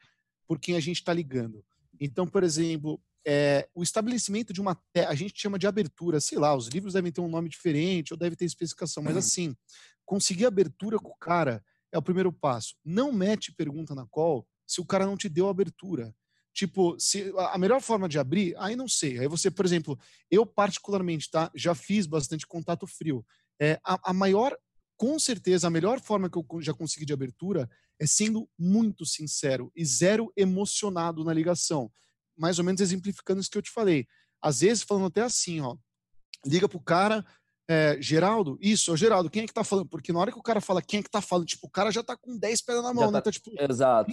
por quem a gente está ligando. Então, por exemplo, é, o estabelecimento de uma. A gente chama de abertura, sei lá, os livros devem ter um nome diferente ou deve ter especificação, mas uhum. assim, conseguir abertura com o cara é o primeiro passo. Não mete pergunta na call se o cara não te deu abertura. Tipo, se a melhor forma de abrir, aí não sei. Aí você, por exemplo, eu particularmente, tá? Já fiz bastante contato frio. É, a, a maior, com certeza, a melhor forma que eu já consegui de abertura é sendo muito sincero e zero emocionado na ligação. Mais ou menos exemplificando isso que eu te falei. Às vezes, falando até assim, ó, liga pro cara, é, Geraldo, isso, é o Geraldo, quem é que tá falando? Porque na hora que o cara fala quem é que tá falando, tipo, o cara já tá com 10 pedras na mão, né? tá, né? Tá, tipo, Exato.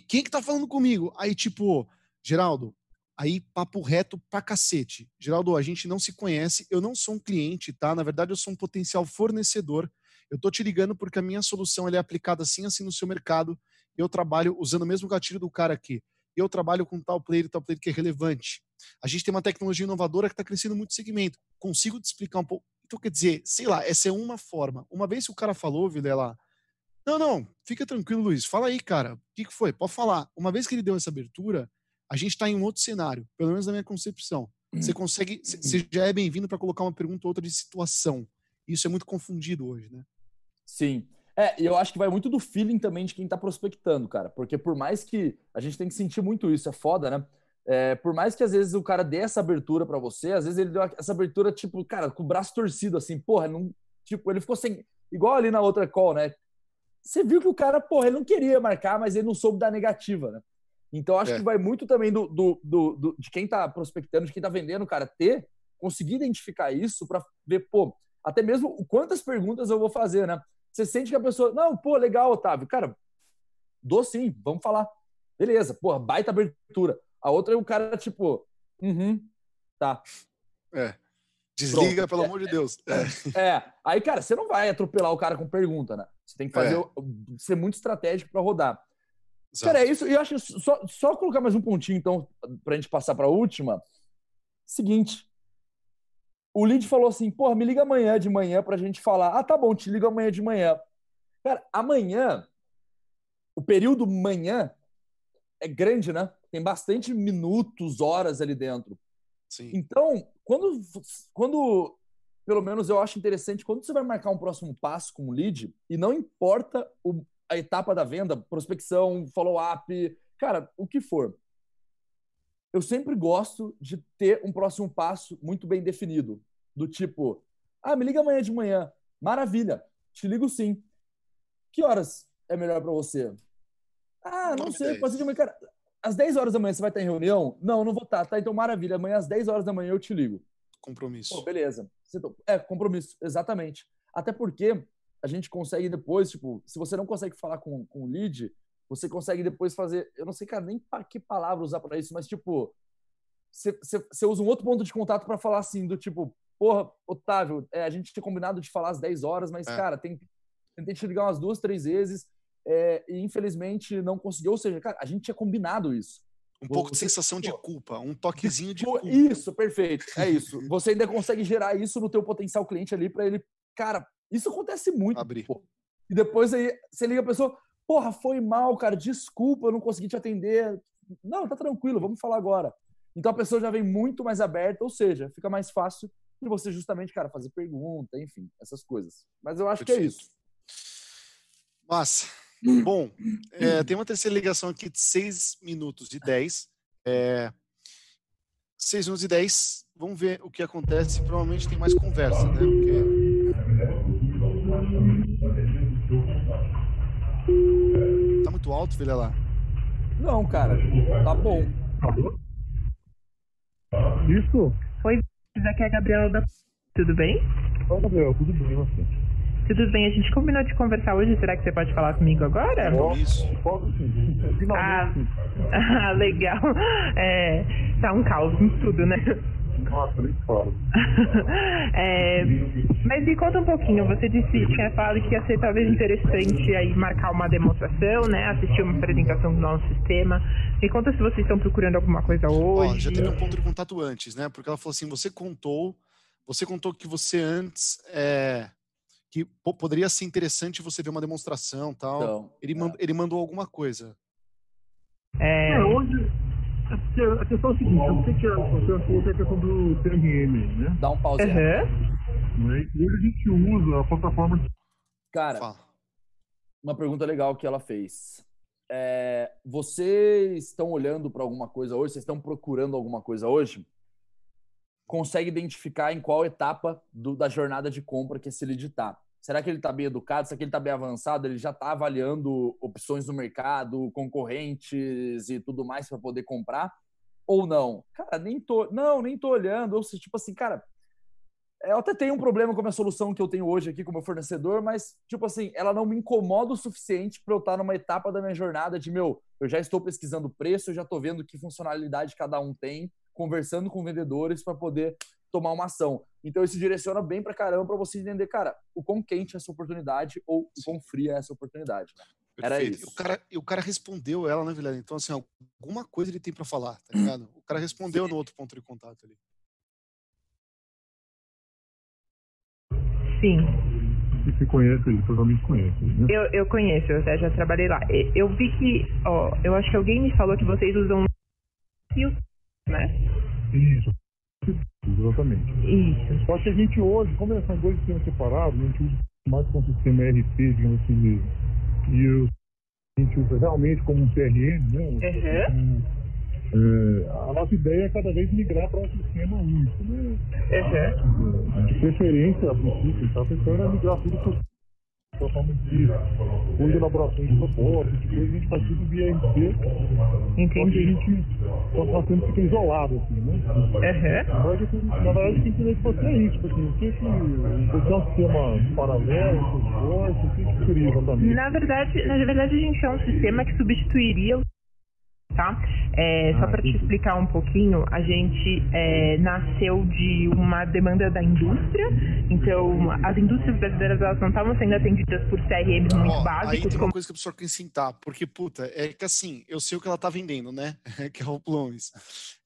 Quem, que tá falando comigo? Aí, tipo, Geraldo, aí papo reto pra cacete. Geraldo, a gente não se conhece, eu não sou um cliente, tá? Na verdade, eu sou um potencial fornecedor eu estou te ligando porque a minha solução é aplicada assim assim no seu mercado. Eu trabalho usando o mesmo gatilho do cara aqui. Eu trabalho com tal player tal player que é relevante. A gente tem uma tecnologia inovadora que está crescendo muito segmento. Consigo te explicar um pouco. Então, quer dizer, sei lá, essa é uma forma. Uma vez que o cara falou, Vilela, não, não, fica tranquilo, Luiz. Fala aí, cara. O que, que foi? Pode falar. Uma vez que ele deu essa abertura, a gente está em um outro cenário, pelo menos na minha concepção. Você consegue, você já é bem-vindo para colocar uma pergunta ou outra de situação. Isso é muito confundido hoje, né? Sim. É, e eu acho que vai muito do feeling também de quem tá prospectando, cara. Porque por mais que a gente tem que sentir muito isso, é foda, né? É, por mais que às vezes o cara dê essa abertura para você, às vezes ele deu essa abertura, tipo, cara, com o braço torcido, assim, porra, não, tipo, ele ficou sem. Igual ali na outra call, né? Você viu que o cara, porra, ele não queria marcar, mas ele não soube dar negativa, né? Então acho é. que vai muito também do, do, do, do, de quem tá prospectando, de quem tá vendendo, cara, ter, conseguir identificar isso para ver, pô, até mesmo quantas perguntas eu vou fazer, né? Você sente que a pessoa, não, pô, legal, Otávio. Cara, dou sim, vamos falar. Beleza, porra, baita abertura. A outra é um cara, tipo, uhum, tá. É. Desliga, Pronto. pelo É, amor de Deus. É. É, aí, cara, você não vai atropelar o cara com pergunta, né? Você tem que fazer, É. ser muito estratégico para rodar. Exato. Cara, é isso. E eu acho que só, só colocar mais um pontinho, então, pra gente passar pra última. Seguinte. O lead falou assim: porra, me liga amanhã de manhã pra gente falar. Ah, tá bom, te ligo amanhã de manhã. Cara, amanhã, o período manhã é grande, né? Tem bastante minutos, horas ali dentro. Sim. Então, quando, quando, pelo menos eu acho interessante, quando você vai marcar um próximo passo com o lead, e não importa o- a etapa da venda, prospecção, follow-up, cara, o que for. Eu sempre gosto de ter um próximo passo muito bem definido. Do tipo, ah, me liga amanhã de manhã. Maravilha, te ligo sim. Que horas é melhor para você? Ah, não sei, pode ser de manhã. Cara, às 10 horas da manhã você vai estar em reunião? Não, não vou estar. Tá, então maravilha. Amanhã às 10 horas da manhã eu te ligo. Compromisso. Pô, beleza. É, compromisso, exatamente. Até porque a gente consegue depois, tipo, se você não consegue falar com, com o lead, você consegue depois fazer. Eu não sei, cara, nem pa- que palavra usar para isso, mas tipo, você usa um outro ponto de contato para falar assim, do tipo, porra, Otávio, é, a gente tinha combinado de falar às 10 horas, mas, É. cara, tem, tentei te ligar umas duas, três vezes. é, e infelizmente não conseguiu. Ou seja, cara, a gente tinha combinado isso. Um pouco de Você- sensação de culpa, um toquezinho de culpa. Isso, perfeito. É isso. Você ainda consegue gerar isso no teu potencial cliente ali para ele. Cara, isso acontece muito. Abrir. pô. E depois aí você liga a pessoa, porra, foi mal, cara, desculpa, eu não consegui te atender. Não, tá tranquilo, vamos falar agora. Então a pessoa já vem muito mais aberta, ou seja, fica mais fácil de você justamente, cara, fazer pergunta, enfim, essas coisas. Mas eu acho que é isso. Massa. Bom, é, tem uma terceira ligação aqui de 6 minutos e 10. É, 6 minutos e 10. Vamos ver o que acontece. Provavelmente tem mais conversa, né? Porque... Tá muito alto, filha lá. Não, cara, tá bom. Isso? Aqui é a Gabriela da... Tudo bem? Fala, Gabriel, tudo bem, você? Tudo bem, a gente combinou de conversar hoje, será que você pode falar comigo agora? Compromisso. Posso sim. Ah, ah, legal. É, tá um caos em tudo, né? Nossa, nem falo. É, mas me conta um pouquinho, você disse, tinha falado que ia ser talvez interessante aí marcar uma demonstração, né? Assistir uma apresentação do nosso sistema. Me conta se vocês estão procurando alguma coisa Ó, hoje. já teve um ponto de contato antes, né? Porque ela falou assim: você contou, você contou que você antes é, que po- poderia ser interessante você ver uma demonstração tal. Então, ele, mand- ele mandou alguma coisa. É, É, hoje. é A questão é a seguinte, eu sei que a, você falou que é a questão do TRM, né? dá um pause. Né? E hoje a gente usa a plataforma de Cara, Fala. uma pergunta legal que ela fez. É, vocês estão olhando para alguma coisa hoje? Vocês estão procurando alguma coisa hoje? Consegue identificar em qual etapa do- da jornada de compra que esse lead está? Será que ele está bem educado? Será que ele está bem avançado? Ele já está avaliando opções no mercado, concorrentes e tudo mais para poder comprar? Ou não? Cara, nem tô. Não, nem tô olhando. Ou seja, tipo assim, cara, eu até tenho um problema com a minha solução que eu tenho hoje aqui com o meu fornecedor, mas, tipo assim, ela não me incomoda o suficiente para eu estar numa etapa da minha jornada de, meu, eu já estou pesquisando preço, eu já estou vendo que funcionalidade cada um tem, conversando com vendedores para poder tomar uma ação. Então, isso direciona bem pra caramba para você entender, cara, o quão quente é essa oportunidade ou o quão fria é essa oportunidade. né? Era isso. E o cara, e o cara respondeu ela, né, Vilela? Então, assim, alguma coisa ele tem pra falar, tá ligado? O cara respondeu no outro ponto de contato ali. Sim, se conhece, ele totalmente conhece, né? eu, eu conheço, eu até já trabalhei lá. Eu vi que, ó, eu acho que alguém me falou que vocês usam Fio, né? Isso. Exatamente. Isso. Só que a gente hoje, como são dois sistemas separados, a gente usa mais como sistema ERP, digamos assim mesmo. E a gente usa realmente como um CRM, né? Um- Uhum. É, a nossa ideia é cada vez migrar para um sistema único, né? Uhum. De preferência, a princípio, tá pensando em migrar tudo para plataforma de de elaboração de propósito, depois a gente faz tudo via RP, só que a Entendi. gente está sendo fica isolado, assim, né? Uhum. Na verdade, eu- na verdade, tem que entender que você é isso, tipo assim, o que que você é um sistema paralelo, o que que seria exatamente? Na verdade, na verdade, a gente é um sistema que substituiria o tá? É, só Ah, para te explicar um pouquinho, a gente é, nasceu de uma demanda da indústria, então as indústrias brasileiras elas não estavam sendo atendidas por CRMs muito Ó, aí básicos, tem uma como coisa que eu preciso acrescentar, porque, puta, é que assim, eu sei o que ela tá vendendo, né? que é o Plumes.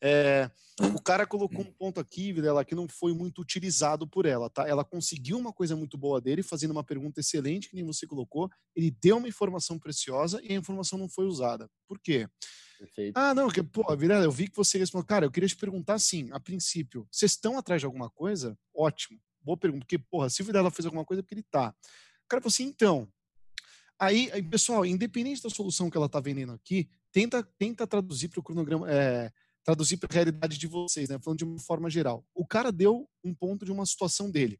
É, o cara colocou um ponto aqui, Vilela, que não foi muito utilizado por ela, tá? Ela conseguiu uma coisa muito boa dele, fazendo uma pergunta excelente, que nem você colocou. Ele deu uma informação preciosa e a informação não foi usada. Por quê? Perfeito. Ah, não, que, pô, Vilela, eu vi que você respondeu. Cara, eu queria te perguntar assim, a princípio, vocês estão atrás de alguma coisa? Ótimo. Boa pergunta. Porque, porra, se o Vilela fez alguma coisa, é porque ele tá. O cara falou assim, então. Aí, aí, pessoal, independente da solução que ela tá vendendo aqui, tenta, tenta traduzir para o cronograma, é, traduzir para a realidade de vocês, né? Falando de uma forma geral. O cara deu um ponto de uma situação dele.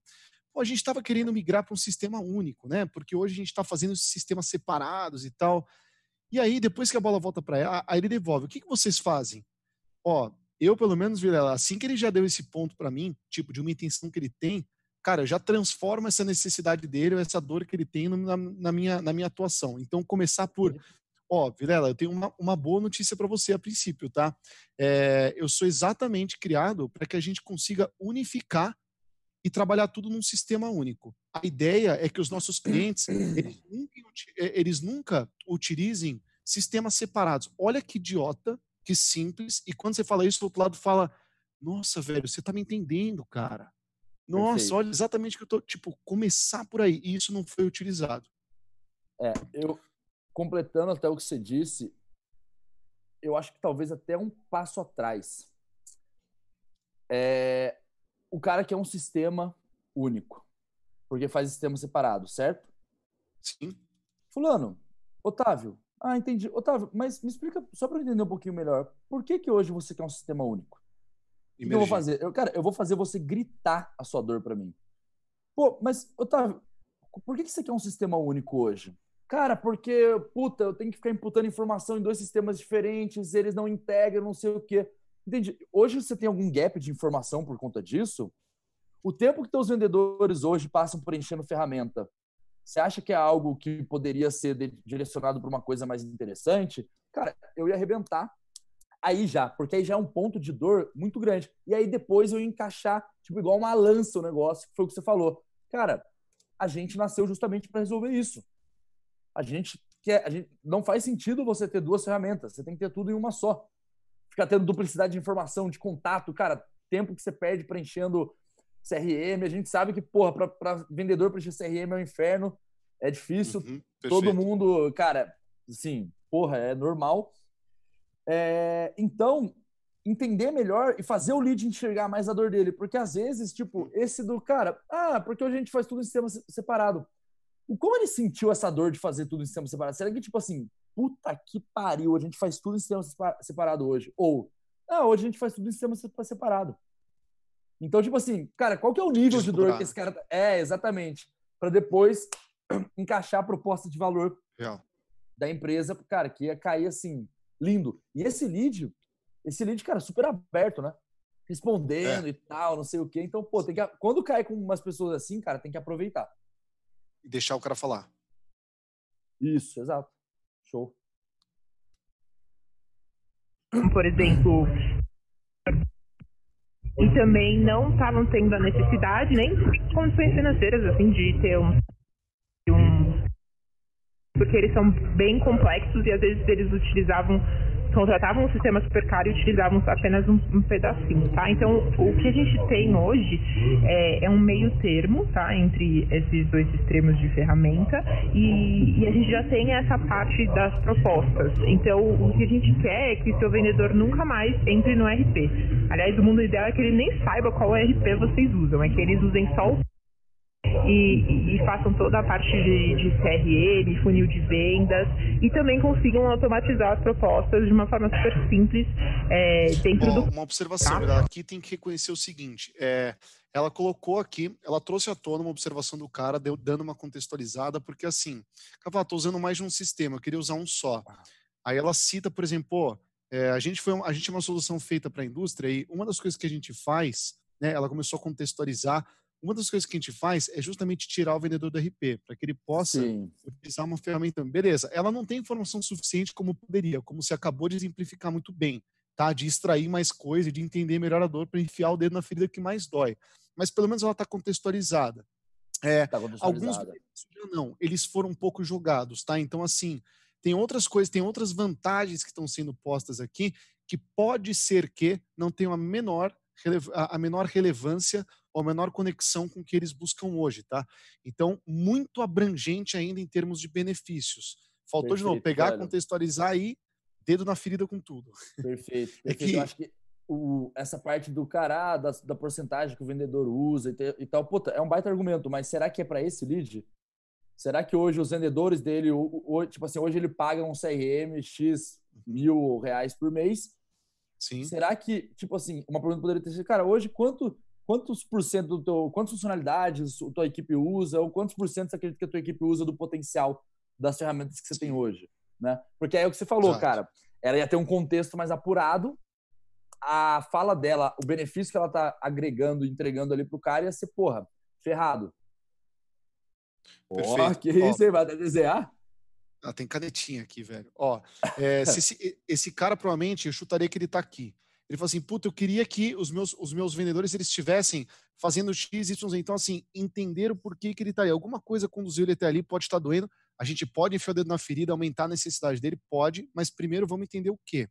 Pô, a gente estava querendo migrar para um sistema único, né? Porque hoje a gente está fazendo sistemas separados e tal. E aí, depois que a bola volta para ela, aí ele devolve. O que, que vocês fazem? Ó, eu, pelo menos, Vilela, assim que ele já deu esse ponto para mim, tipo, de uma intenção que ele tem, cara, eu já transformo essa necessidade dele, essa dor que ele tem na, na minha, na minha atuação. Então, começar por. Ó, Vilela, eu tenho uma, uma boa notícia para você a princípio, tá? É, eu sou exatamente criado para que a gente consiga unificar e trabalhar tudo num sistema único. A ideia é que os nossos clientes eles nunca, eh, eles nunca utilizem sistemas separados. Olha que idiota, que simples. E quando você fala isso, o outro lado fala: Nossa, velho, você tá me entendendo, cara. Nossa, Perfeito. olha exatamente o que eu tô. Tipo, começar por aí. E isso não foi utilizado. É, eu completando até o que você disse, eu acho que talvez até um passo atrás. É, o cara que é um sistema único, porque faz sistema separado, certo? Sim. Fulano, Otávio. Ah, entendi. Otávio, mas me explica só para entender um pouquinho melhor. Por que que hoje você quer um sistema único? O que eu vou fazer? Eu, cara, eu vou fazer você gritar a sua dor pra mim. Pô, mas, Otávio, por que, que você quer um sistema único hoje? Cara, porque, puta, eu tenho que ficar imputando informação em dois sistemas diferentes, eles não integram, não sei o quê. Entende? Hoje você tem algum gap de informação por conta disso? O tempo que teus vendedores hoje passam preenchendo ferramenta, você acha que é algo que poderia ser direcionado para uma coisa mais interessante? Cara, eu ia arrebentar aí já, porque aí já é um ponto de dor muito grande. E aí depois eu ia encaixar, tipo, igual uma lança o negócio, que foi o que você falou. Cara, a gente nasceu justamente para resolver isso. A gente quer, a gente não faz sentido você ter duas ferramentas, você tem que ter tudo em uma só. Ficar tendo duplicidade de informação, de contato, cara, tempo que você perde preenchendo CRM, a gente sabe que, porra, para vendedor preencher CRM é um inferno, é difícil, Uhum, todo mundo, cara, assim, porra, é normal. É, então, entender melhor e fazer o lead enxergar mais a dor dele, porque às vezes, tipo, esse do cara, ah, porque a gente faz tudo em sistema se- separado. Como ele sentiu essa dor de fazer tudo em sistema separado? Será que, tipo assim, puta que pariu, a gente faz tudo em sistema sepa- separado hoje? Ou, ah, hoje a gente faz tudo em sistema sepa- separado. Então, tipo assim, cara, qual que é o nível de dor que esse cara. tá- É, exatamente. Para depois encaixar a proposta de valor Real. da empresa, cara, que ia cair assim, lindo. E esse lead, esse lead, cara, super aberto, né? Respondendo e tal, não sei o quê. Então, pô, tem que, quando cai com umas pessoas assim, cara, tem que aproveitar. E deixar o cara falar. Isso, exato. Show. por exemplo, e também não estavam tendo a necessidade nem condições financeiras assim de ter um, um porque eles são bem complexos e às vezes eles utilizavam contratavam um sistema super caro e utilizavam apenas um, um pedacinho, tá? Então o que a gente tem hoje é, é um meio termo, tá? Entre esses dois extremos de ferramenta e, e a gente já tem essa parte das propostas. Então o que a gente quer é que seu vendedor nunca mais entre no RP. Aliás, o mundo ideal é que ele nem saiba qual RP vocês usam, é que eles usem só o e, e- façam toda a parte de, de CRM, funil de vendas e também consigam automatizar as propostas de uma forma super simples é, dentro Ó, do uma observação, Tá. ela aqui tem que reconhecer o seguinte: é, ela colocou aqui, ela trouxe à tona uma observação do cara, deu, dando uma contextualizada, porque assim, cara, tô usando mais de um sistema, eu queria usar um só. Aí ela cita, por exemplo, é, a gente foi, a gente é uma solução feita para a indústria e uma das coisas que a gente faz, né, ela começou a contextualizar uma das coisas que a gente faz é justamente tirar o vendedor do RP, para que ele possa Sim. utilizar uma ferramenta. Beleza, ela não tem informação suficiente como poderia, como você acabou de exemplificar muito bem, tá? De extrair mais coisa, de entender melhor a dor para enfiar o dedo na ferida que mais dói. Mas pelo menos ela está contextualizada. É, Tá alguns não, eles foram um pouco jogados, tá? Então, assim, tem outras coisas, tem outras vantagens que estão sendo postas aqui que pode ser que não tenham a menor, a menor relevância ou a menor conexão com o que eles buscam hoje, tá? Então, muito abrangente ainda em termos de benefícios. Faltou de novo, Perfeito, pegar, velho. contextualizar aí, dedo na ferida com tudo. Perfeito. É perfeito. que- Eu acho que o, essa parte do cara, ah, da, da porcentagem que o vendedor usa e, te- e tal, puta, é um baita argumento, mas será que é para esse lead? Será que hoje os vendedores dele, o, o- tipo assim, hoje ele paga um CRM X mil reais por mês? Sim. Será que, tipo assim, uma pergunta poderia ter sido, cara, hoje quanto, quantos por cento do teu, quantas funcionalidades a tua equipe usa, ou quantos por cento você acredita que a tua equipe usa do potencial das ferramentas que você tem hoje, né? Porque é o que você falou, Exato. cara, ela ia ter um contexto mais apurado, a fala dela, o benefício que ela tá agregando, entregando ali pro cara ia ser, porra, ferrado. Perfeito. que Ó. isso aí, vai até desenhar? Ah, tem canetinha aqui, velho. Ó, é, se esse, esse cara provavelmente, eu chutaria que ele tá aqui. Ele falou assim, puta, eu queria que os meus, os meus vendedores eles estivessem fazendo X, Y. Então, assim, entender o porquê que ele tá ali. Alguma coisa conduziu ele até ali, pode estar doendo. A gente pode enfiar o dedo na ferida, aumentar a necessidade dele, pode, mas primeiro vamos entender o quê.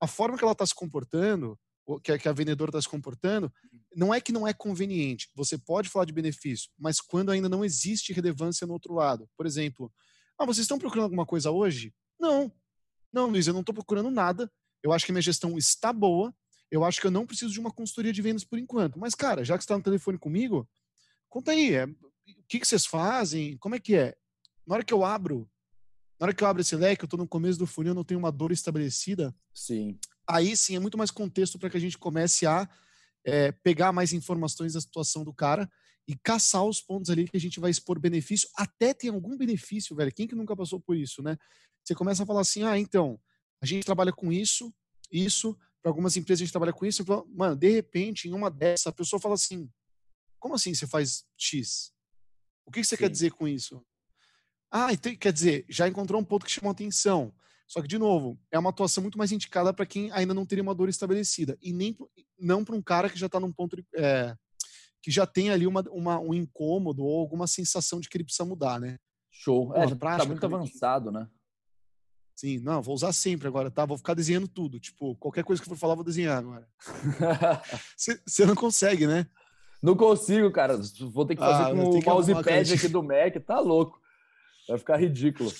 A forma que ela está se comportando, que a, que a vendedora está se comportando, não é que não é conveniente. Você pode falar de benefício, mas quando ainda não existe relevância no outro lado. Por exemplo, ah, vocês estão procurando alguma coisa hoje? Não. Não, Luiz, eu não estou procurando nada. Eu acho que minha gestão está boa. Eu acho que eu não preciso de uma consultoria de vendas por enquanto. Mas, cara, já que você está no telefone comigo, conta aí. é, o que, que vocês fazem? Como é que é? Na hora que eu abro, na hora que eu abro esse leque, eu estou no começo do funil, eu não tenho uma dor estabelecida. Sim. Aí sim é muito mais contexto para que a gente comece a é, pegar mais informações da situação do cara e caçar os pontos ali que a gente vai expor benefício. Até tem algum benefício, velho. Quem que nunca passou por isso, né? Você começa a falar assim: ah, então, a gente trabalha com isso, isso. Para algumas empresas a gente trabalha com isso. Falo, Mano, de repente, em uma dessas, a pessoa fala assim: como assim você faz X? O que que você quer Sim. dizer com isso? Ah, então, quer dizer, já encontrou um ponto que chamou atenção. Só que, de novo, é uma atuação muito mais indicada para quem ainda não teria uma dor estabelecida. E nem não para um cara que já está num ponto de, é, que já tem ali uma, uma- um incômodo ou alguma sensação de que ele precisa mudar, né? Show. É, Porra, já tá prática, muito cara. avançado, né? Sim, não, vou usar sempre agora, tá? Vou ficar desenhando tudo. Tipo, qualquer coisa que eu for falar, vou desenhar agora. Você não consegue, né? Não consigo, cara. Vou ter que fazer Ah, com o mousepad aqui do Mac. Tá louco. Vai ficar ridículo.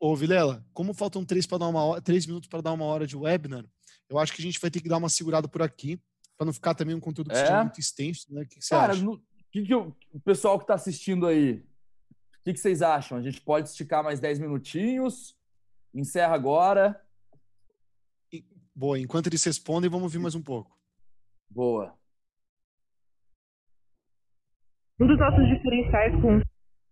Ô, Vilela, como faltam três, pra dar uma hora, três minutos para dar uma hora de webinar, eu acho que a gente vai ter que dar uma segurada por aqui, para não ficar também um conteúdo que É? seja muito extenso, né? O que, que você Cara, acha? no- que que eu- o pessoal que tá assistindo aí, o que, que vocês acham? A gente pode esticar mais 10 minutinhos? Encerra agora. Boa, enquanto eles respondem, vamos ouvir mais um pouco. Boa. Um dos nossos diferenciais com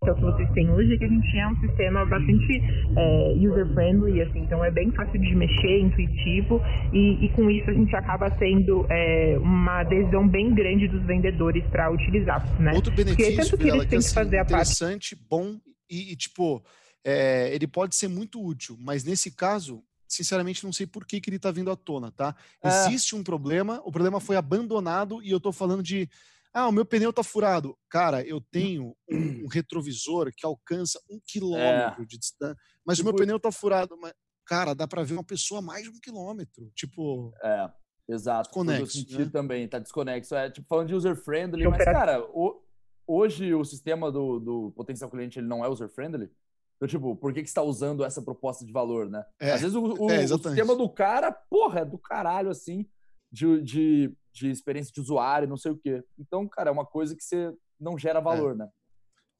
que é o que vocês têm hoje é que a gente é um sistema bastante é, user-friendly, assim, então é bem fácil de mexer, intuitivo, e, e com isso a gente acaba tendo é, uma adesão bem grande dos vendedores para utilizar, né? Outro Porque benefício, tanto que eles que têm que assim, fazer a parte interessante, bom e, e, tipo, é, ele pode ser muito útil, mas nesse caso, sinceramente, não sei por que, que ele está vindo à tona, tá? É. Existe um problema, o problema foi abandonado e eu tô falando de ah, o meu pneu tá furado. Cara, eu tenho um, um retrovisor que alcança um quilômetro de distância, mas o meu Tipo- pneu tá furado. Mas, cara, dá para ver uma pessoa a mais de um quilômetro. Tipo, É, exato. Desconexo, senti né? também, tá desconexo. É, tipo, falando de user-friendly, mas, cara, o- hoje o sistema do, do potencial cliente ele não é user-friendly. Então, tipo, por que, que você está usando essa proposta de valor, né? É, Às vezes o, o- é, o sistema do cara, porra, é do caralho, assim, de, de, de experiência de usuário, não sei o quê. Então, cara, é uma coisa que você não gera valor, né?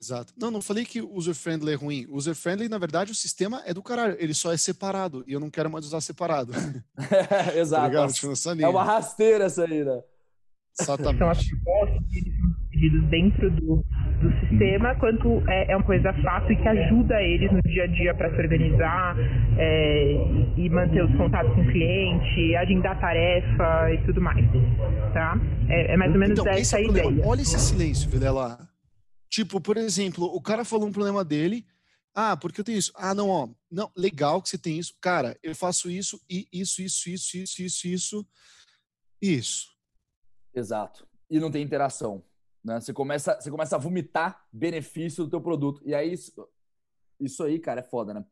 Exato. Não, não falei que user-friendly é ruim. User-friendly, na verdade, o sistema é do caralho. Ele só é separado. E eu não quero mais usar separado. tá Exato. ligado? Tipo, é uma rasteira essa aí, né? Exatamente. propostas que dentro do, do sistema, quanto é, é uma coisa fácil e que ajuda eles no dia a dia para se organizar é, e manter os contatos com o cliente, agendar tarefa e tudo mais, tá? É, é mais ou menos Então, esse essa é a ideia. Olha esse silêncio, Vilela. Tipo, por exemplo, o cara falou um problema dele. Ah, porque eu tenho isso. Ah, não, ó. Não, legal que você tem isso. Cara, eu faço isso e isso, isso, isso, isso, isso, isso. Isso. Exato. E não tem interação. Né? Você, começa, você começa a vomitar benefício do teu produto. E aí, isso, isso aí, cara, é foda, né?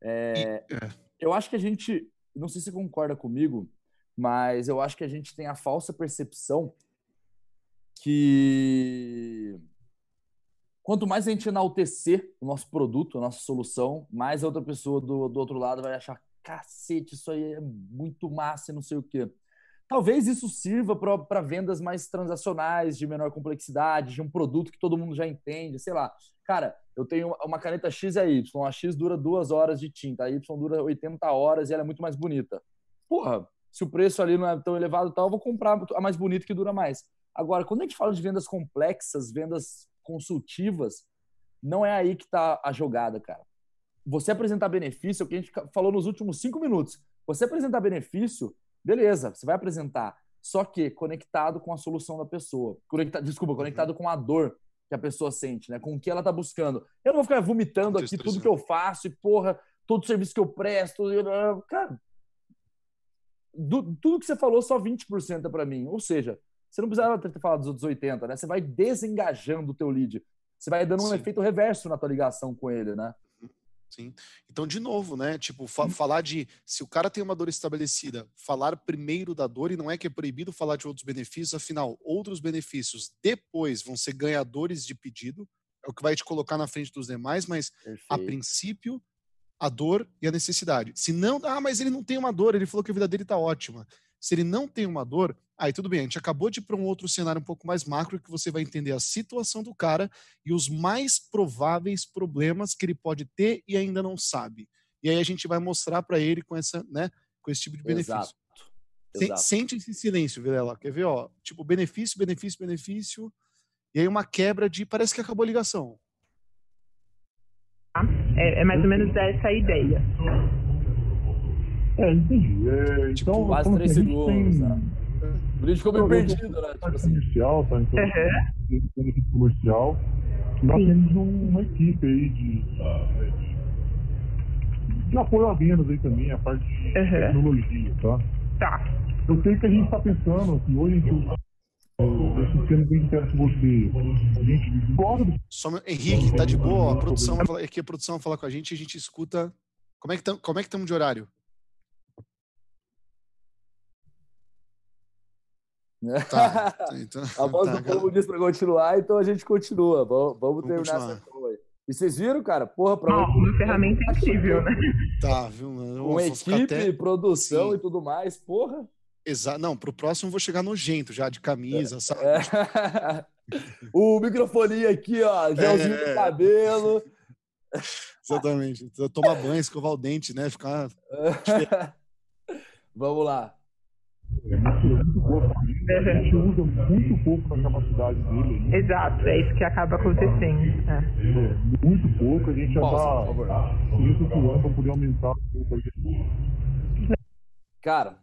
É, é. eu acho que a gente, não sei se você concorda comigo, mas eu acho que a gente tem a falsa percepção que quanto mais a gente enaltecer o nosso produto, a nossa solução, mais a outra pessoa do, do outro lado vai achar, cacete, isso aí é muito massa e não sei o quê. Talvez isso sirva para vendas mais transacionais, de menor complexidade, de um produto que todo mundo já entende, sei lá. Cara, eu tenho uma caneta X e a Y. A X dura duas horas de tinta, a Y dura 80 horas e ela é muito mais bonita. Porra, se o preço ali não é tão elevado tal, eu vou comprar a mais bonita que dura mais. Agora, quando a gente fala de vendas complexas, vendas consultivas, não é aí que está a jogada, cara. Você apresentar benefício, é o que a gente falou nos últimos cinco minutos. Você apresentar benefício, beleza, você vai apresentar. Só que conectado com a solução da pessoa. Conecta, desculpa, conectado com a dor que a pessoa sente, né? Com o que ela tá buscando. Eu não vou ficar vomitando aqui tudo que eu faço e, porra, todo serviço que eu presto. Cara, do, tudo que você falou, só 20% é para mim. Ou seja, você não precisava ter falado dos outros 80, né? Você vai desengajando o teu lead. Você vai dando um Sim. efeito reverso na tua ligação com ele, né? Sim. Então, de novo, né? Tipo, fa- falar de se o cara tem uma dor estabelecida, falar primeiro da dor e não é que é proibido falar de outros benefícios, afinal, outros benefícios depois vão ser ganhadores de pedido, é o que vai te colocar na frente dos demais, mas a Perfeito. princípio, a dor e a necessidade. Se não, ah, mas ele não tem uma dor, ele falou que a vida dele tá ótima. Se ele não tem uma dor, aí tudo bem, a gente acabou de ir para um outro cenário um pouco mais macro que você vai entender a situação do cara e os mais prováveis problemas que ele pode ter e ainda não sabe. E aí a gente vai mostrar para ele com essa, né, com esse tipo de benefício. Exato. Se- Exato. Sente esse silêncio, Vilela. Quer ver, ó? Tipo, benefício, benefício, benefício. E aí uma quebra de. Parece que acabou a ligação. É, é mais ou menos essa a ideia. É, entendi. É, Tipo, então, quase três segundos, tem- né? O lead ficou meio perdido, né? Tipo assim. comercial, tá? Então, Uhum. comercial. Nós Sim. temos um- uma equipe aí de, de apoio a vendas aí também, a parte de Uhum. tecnologia, tá? Tá. Eu sei que a gente está pensando, assim, hoje a gente usa o sistema que a gente quer que você. Só, meu- Henrique, tá de boa? A produção aqui a produção vai falar com a gente e a gente escuta. Como é que tam- como é que estamos de horário? Tá. então, A voz tá, do povo diz pra continuar, então a gente continua. Vamos, vamos terminar continuar. essa aí. E vocês viram, cara? Porra, pra Ó, uma ferramenta incrível, né? Tá, viu? mano? Eu com equipe, até- produção Sim. e tudo mais, porra. Exa... Não, pro próximo eu vou chegar nojento já, de camisa, sabe? É. o microfone aqui, ó, gelzinho É. no cabelo. Exatamente. Tomar banho, escovar o dente, né? Ficar. Vamos lá. É a gente. A usa muito pouco da capacidade dele aí. Exato, é isso que acaba acontecendo. É. É, muito pouco, a gente já está favor. estruturando para poder aumentar o projeto. Cara,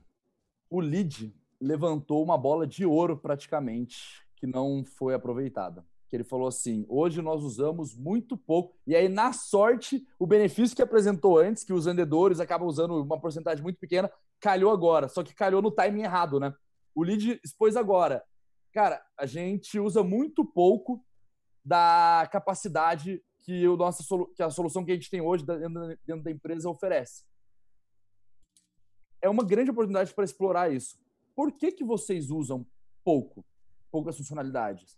o lead levantou uma bola de ouro praticamente que não foi aproveitada. Que ele falou assim: hoje nós usamos muito pouco. E aí, na sorte, o benefício que apresentou antes, que os vendedores acabam usando uma porcentagem muito pequena, calhou agora. Só que calhou no timing errado, né? O lead expôs agora. Cara, a gente usa muito pouco da capacidade que, o nossa, solu- que a solução que a gente tem hoje dentro da- dentro da empresa oferece é uma grande oportunidade para explorar isso. Por que, que vocês usam pouco, poucas funcionalidades?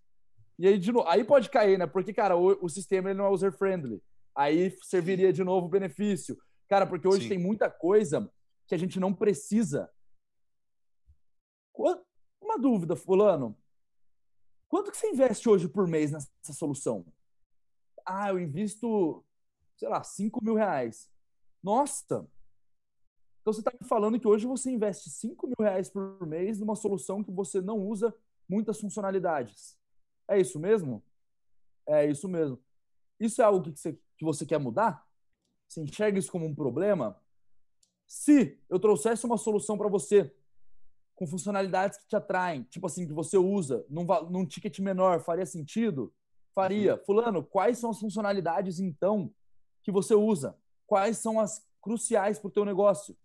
E aí, de novo, aí pode cair, né? Porque, cara, o, o sistema ele não é user-friendly. Aí serviria de novo o benefício. Cara, porque hoje Sim. tem muita coisa que a gente não precisa. Uma dúvida, fulano. Quanto que você investe hoje por mês nessa solução? Ah, eu invisto, sei lá, 5 mil reais. Nossa, então você está me falando que hoje você investe 5 mil reais por mês numa solução que você não usa muitas funcionalidades. É isso mesmo? É isso mesmo. Isso é algo que você, que você quer mudar? Você enxerga isso como um problema? Se eu trouxesse uma solução para você com funcionalidades que te atraem, tipo assim, que você usa num, num ticket menor, faria sentido? Faria. Uhum. Fulano, quais são as funcionalidades, então, que você usa? Quais são as cruciais para o teu negócio?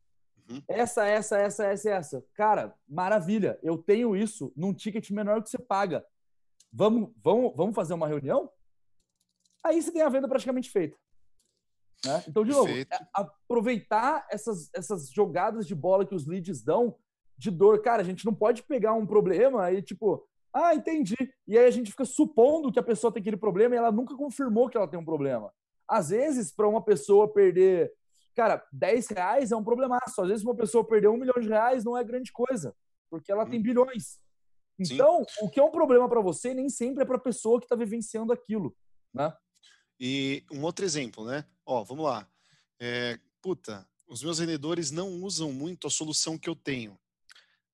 Uhum. Essa, essa, essa, essa, essa. Cara, maravilha. Eu tenho isso num ticket menor que você paga. Vamos, vamos, vamos fazer uma reunião? Aí você tem a venda praticamente feita. Né? Então, de Perfeito. novo, aproveitar essas, essas jogadas de bola que os leads dão de dor. Cara, a gente não pode pegar um problema e, tipo, ah, entendi. E aí a gente fica supondo que a pessoa tem aquele problema e ela nunca confirmou que ela tem um problema. Às vezes, para uma pessoa perder, cara, 10 reais é um problemaço. Às vezes, uma pessoa perder um milhão de reais não é grande coisa, porque ela tem bilhões. Então, Sim. o que é um problema para você nem sempre é para a pessoa que está vivenciando aquilo, né? E um outro exemplo, né? Ó, vamos lá. É, puta, os meus vendedores não usam muito a solução que eu tenho.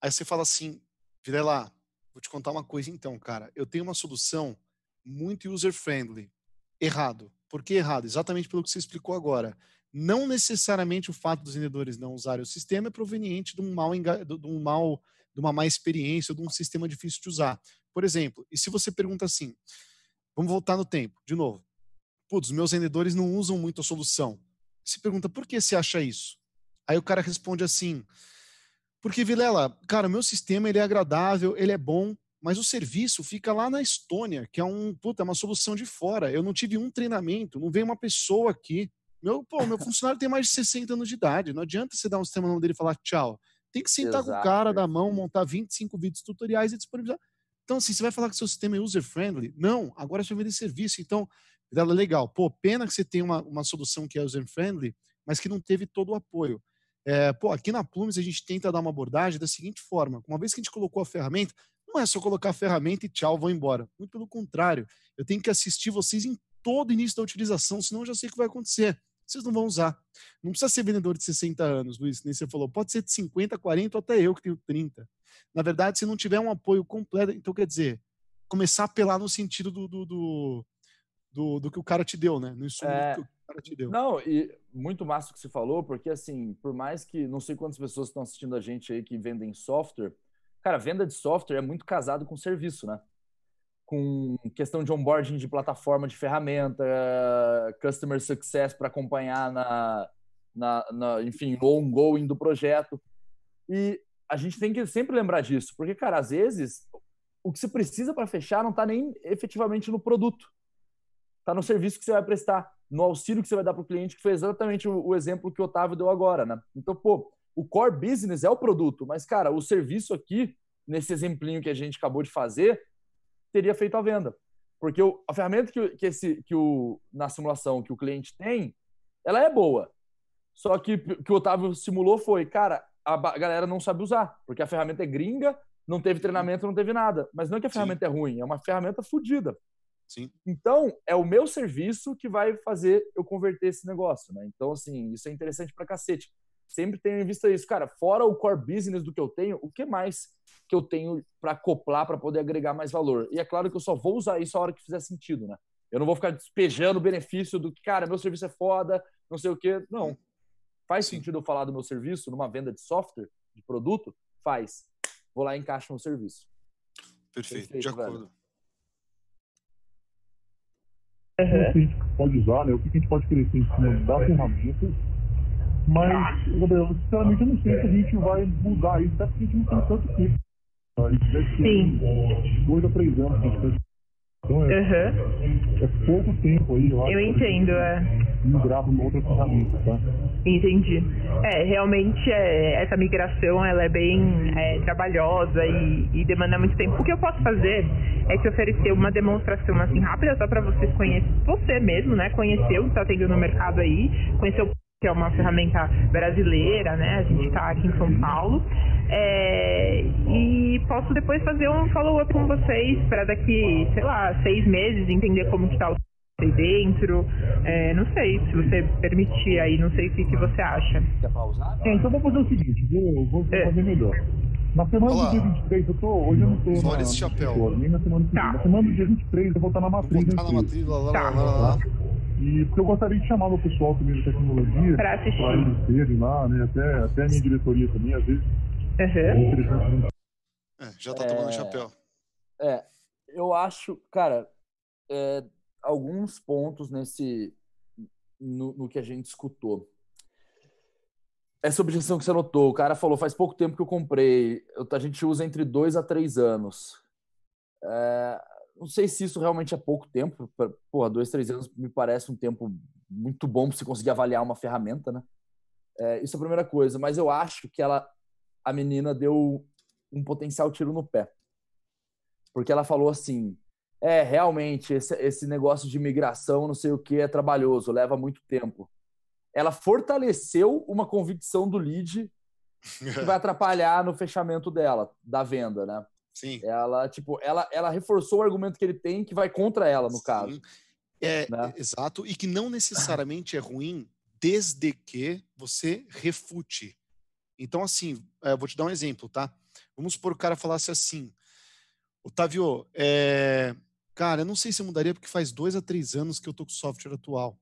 Aí você fala assim, lá, vou te contar uma coisa então, cara. Eu tenho uma solução muito user-friendly. Errado. Por que errado? Exatamente pelo que você explicou agora. Não necessariamente o fato dos vendedores não usarem o sistema é proveniente de um mal, de um mal, de uma má experiência, ou de um sistema difícil de usar. Por exemplo, e se você pergunta assim, vamos voltar no tempo, de novo putz, meus vendedores não usam muito a solução. Se pergunta, por que você acha isso? Aí o cara responde assim, porque Vilela, cara, o meu sistema ele é agradável, ele é bom, mas o serviço fica lá na Estônia, que é um, puta, é uma solução de fora. Eu não tive um treinamento, não veio uma pessoa aqui. Meu, pô, meu funcionário tem mais de 60 anos de idade. Não adianta você dar um sistema no nome dele e falar tchau. Tem que sentar Exato. com o cara da mão, montar 25 vídeos tutoriais e disponibilizar. Então, assim, você vai falar que seu sistema é user-friendly? Não, agora você vai vender serviço. Então, dela legal. Pô, pena que você tem uma, uma solução que é user-friendly, mas que não teve todo o apoio. É, pô, aqui na Plumes a gente tenta dar uma abordagem da seguinte forma: uma vez que a gente colocou a ferramenta, não é só colocar a ferramenta e tchau, vou embora. Muito pelo contrário, eu tenho que assistir vocês em todo o início da utilização, senão eu já sei o que vai acontecer. Vocês não vão usar. Não precisa ser vendedor de 60 anos, Luiz, nem você falou. Pode ser de 50, 40 ou até eu que tenho 30. Na verdade, se não tiver um apoio completo, então quer dizer, começar a apelar no sentido do, do, do do, do que o cara te deu, né? No insumo é... que cara te deu. Não, e muito massa o que você falou, porque assim, por mais que não sei quantas pessoas estão assistindo a gente aí que vendem software, cara, venda de software é muito casado com serviço, né? Com questão de onboarding de plataforma, de ferramenta, customer success para acompanhar na, na, na, enfim, no ongoing do projeto. E a gente tem que sempre lembrar disso, porque, cara, às vezes o que você precisa para fechar não está nem efetivamente no produto está no serviço que você vai prestar, no auxílio que você vai dar para o cliente, que foi exatamente o, o, exemplo que o Otávio deu agora, né? Então, pô, o core business é o produto, mas, cara, o serviço aqui, nesse exemplinho que a gente acabou de fazer, teria feito a venda. Porque o, a ferramenta que, que, esse, que o, na simulação que o cliente tem, ela é boa. Só que que o Otávio simulou foi, cara, a, galera não sabe usar, porque a ferramenta é gringa, não teve treinamento, não teve nada. Mas não é que a ferramenta Sim. é ruim, é uma ferramenta fodida. Sim. Então, é o meu serviço que vai fazer eu converter esse negócio, né? Então, assim, isso é interessante pra cacete. Sempre tenho em vista isso. Cara, fora o core business do que eu tenho, o que mais que eu tenho para acoplar para poder agregar mais valor? E é claro que eu só vou usar isso a hora que fizer sentido, né? Eu não vou ficar despejando o benefício do que, cara, meu serviço é foda, não sei o quê. Não. Faz sentido eu falar do meu serviço numa venda de software, de produto? Faz. Vou lá e encaixo no serviço. Perfeito, Perfeito de acordo. Velho. Uhum. O que a gente pode usar, né? O que a gente pode crescer em cima da ferramenta. Mas, Gabriel, sinceramente, eu não sei se a gente vai mudar isso, até porque a gente não tem tanto tempo. A gente deve ter dois a três anos que a gente então é, uhum. é pouco tempo aí, eu, eu entendo, é. Migrar para outra ferramenta, tá? Entendi. É, realmente é, essa migração ela é bem é, trabalhosa e, e, demanda muito tempo. O que eu posso fazer é te oferecer uma demonstração assim rápida só para vocês conhecerem, você mesmo, né? Conhecer o que está tendo no mercado aí, conhecer o que é uma ferramenta brasileira, né? A gente está aqui em São Paulo. É, e posso depois fazer um follow-up com vocês para daqui, sei lá, seis meses, entender como está o aí dentro. É, não sei, se você permitir aí, não sei o que, que você acha. Quer pausar? É, então vou fazer o seguinte, vou, vou é. fazer melhor. Na semana Olá. do dia 23, eu tô. Hoje eu não tô. Olha esse chapéu. nem na semana do tá. Na semana do dia 23, eu vou estar na matriz. Vou estar na matriz, lá, lá, tá. lá, lá, lá. E porque eu gostaria de chamar o pessoal também da tecnologia para eles verem lá, né? Até, até a minha diretoria também, às vezes. Aham. É já tá tomando É. chapéu. É, eu acho, cara, é, alguns pontos nesse no, no que a gente escutou. Essa objeção que você notou, o cara falou, faz pouco tempo que eu comprei, a gente usa entre dois a três anos. É, não sei se isso realmente é pouco tempo, pra- porra, dois, três anos me parece um tempo muito bom para você conseguir avaliar uma ferramenta, né? É, isso é a primeira coisa, mas eu acho que ela, a menina deu um potencial tiro no pé porque ela falou assim: é, realmente, esse, esse negócio de migração, não sei o que, é trabalhoso, leva muito tempo. Ela fortaleceu uma convicção do lead que vai atrapalhar no fechamento dela, da venda, né? Sim. Ela, tipo, ela, ela reforçou o argumento que ele tem que vai contra ela, no caso. Sim. É, né? exato, e que não necessariamente é ruim desde que você refute. Então, assim, é, eu vou te dar um exemplo, tá? Vamos supor que o cara falasse assim, Otávio, é, cara, eu não sei se eu mudaria porque faz dois a três anos que eu tô com o software atual.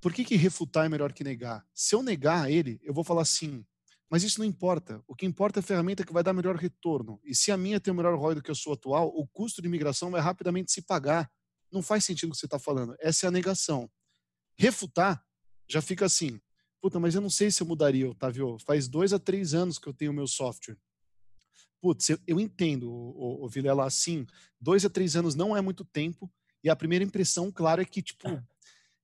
Por que, que refutar é melhor que negar? Se eu negar ele, eu vou falar assim, mas isso não importa. O que importa é a ferramenta que vai dar melhor retorno. E se a minha tem o melhor ROI do que a sua atual, o custo de migração vai rapidamente se pagar. Não faz sentido o que você está falando. Essa é a negação. Refutar já fica assim. Puta, mas eu não sei se eu mudaria, Otávio. Faz dois a três anos que eu tenho o meu software. Putz, eu, eu entendo, o, o, Vilela, assim, dois a três anos não é muito tempo. E a primeira impressão, claro, é que, tipo,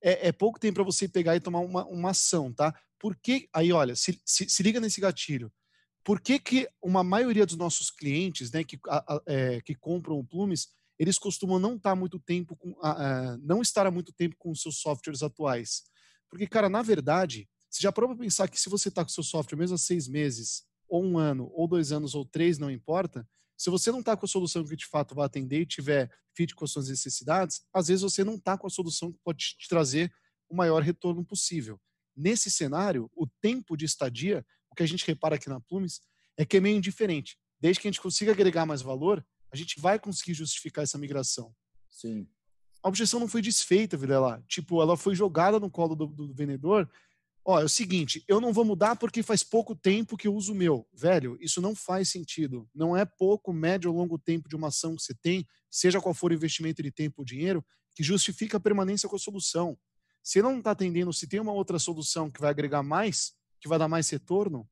é, é pouco tempo para você pegar e tomar uma, uma ação, tá? Por que, aí olha, se, se, se liga nesse gatilho. Por que, que uma maioria dos nossos clientes, né, que, a, a, é, que compram o Plumes, eles costumam não estar muito tempo com, a, não estar há muito tempo com os seus softwares atuais? Porque, cara, na verdade, você já prova pensar que se você está com seu software mesmo há seis meses, ou um ano, ou dois anos, ou três, não importa, se você não está com a solução que de fato vai atender e tiver fit com as suas necessidades, às vezes você não está com a solução que pode te trazer o maior retorno possível. Nesse cenário, o tempo de estadia, o que a gente repara aqui na Plumes, é que é meio indiferente. Desde que a gente consiga agregar mais valor, a gente vai conseguir justificar essa migração. Sim. A objeção não foi desfeita, Vilela. Tipo, ela foi jogada no colo do, do vendedor. Ó, é o seguinte, eu não vou mudar porque faz pouco tempo que eu uso o meu. Velho, isso não faz sentido. Não é pouco, médio ou longo tempo de uma ação que você tem, seja qual for o investimento de tempo ou dinheiro, que justifica a permanência com a solução. Se não está atendendo, se tem uma outra solução que vai agregar mais, que vai dar mais retorno,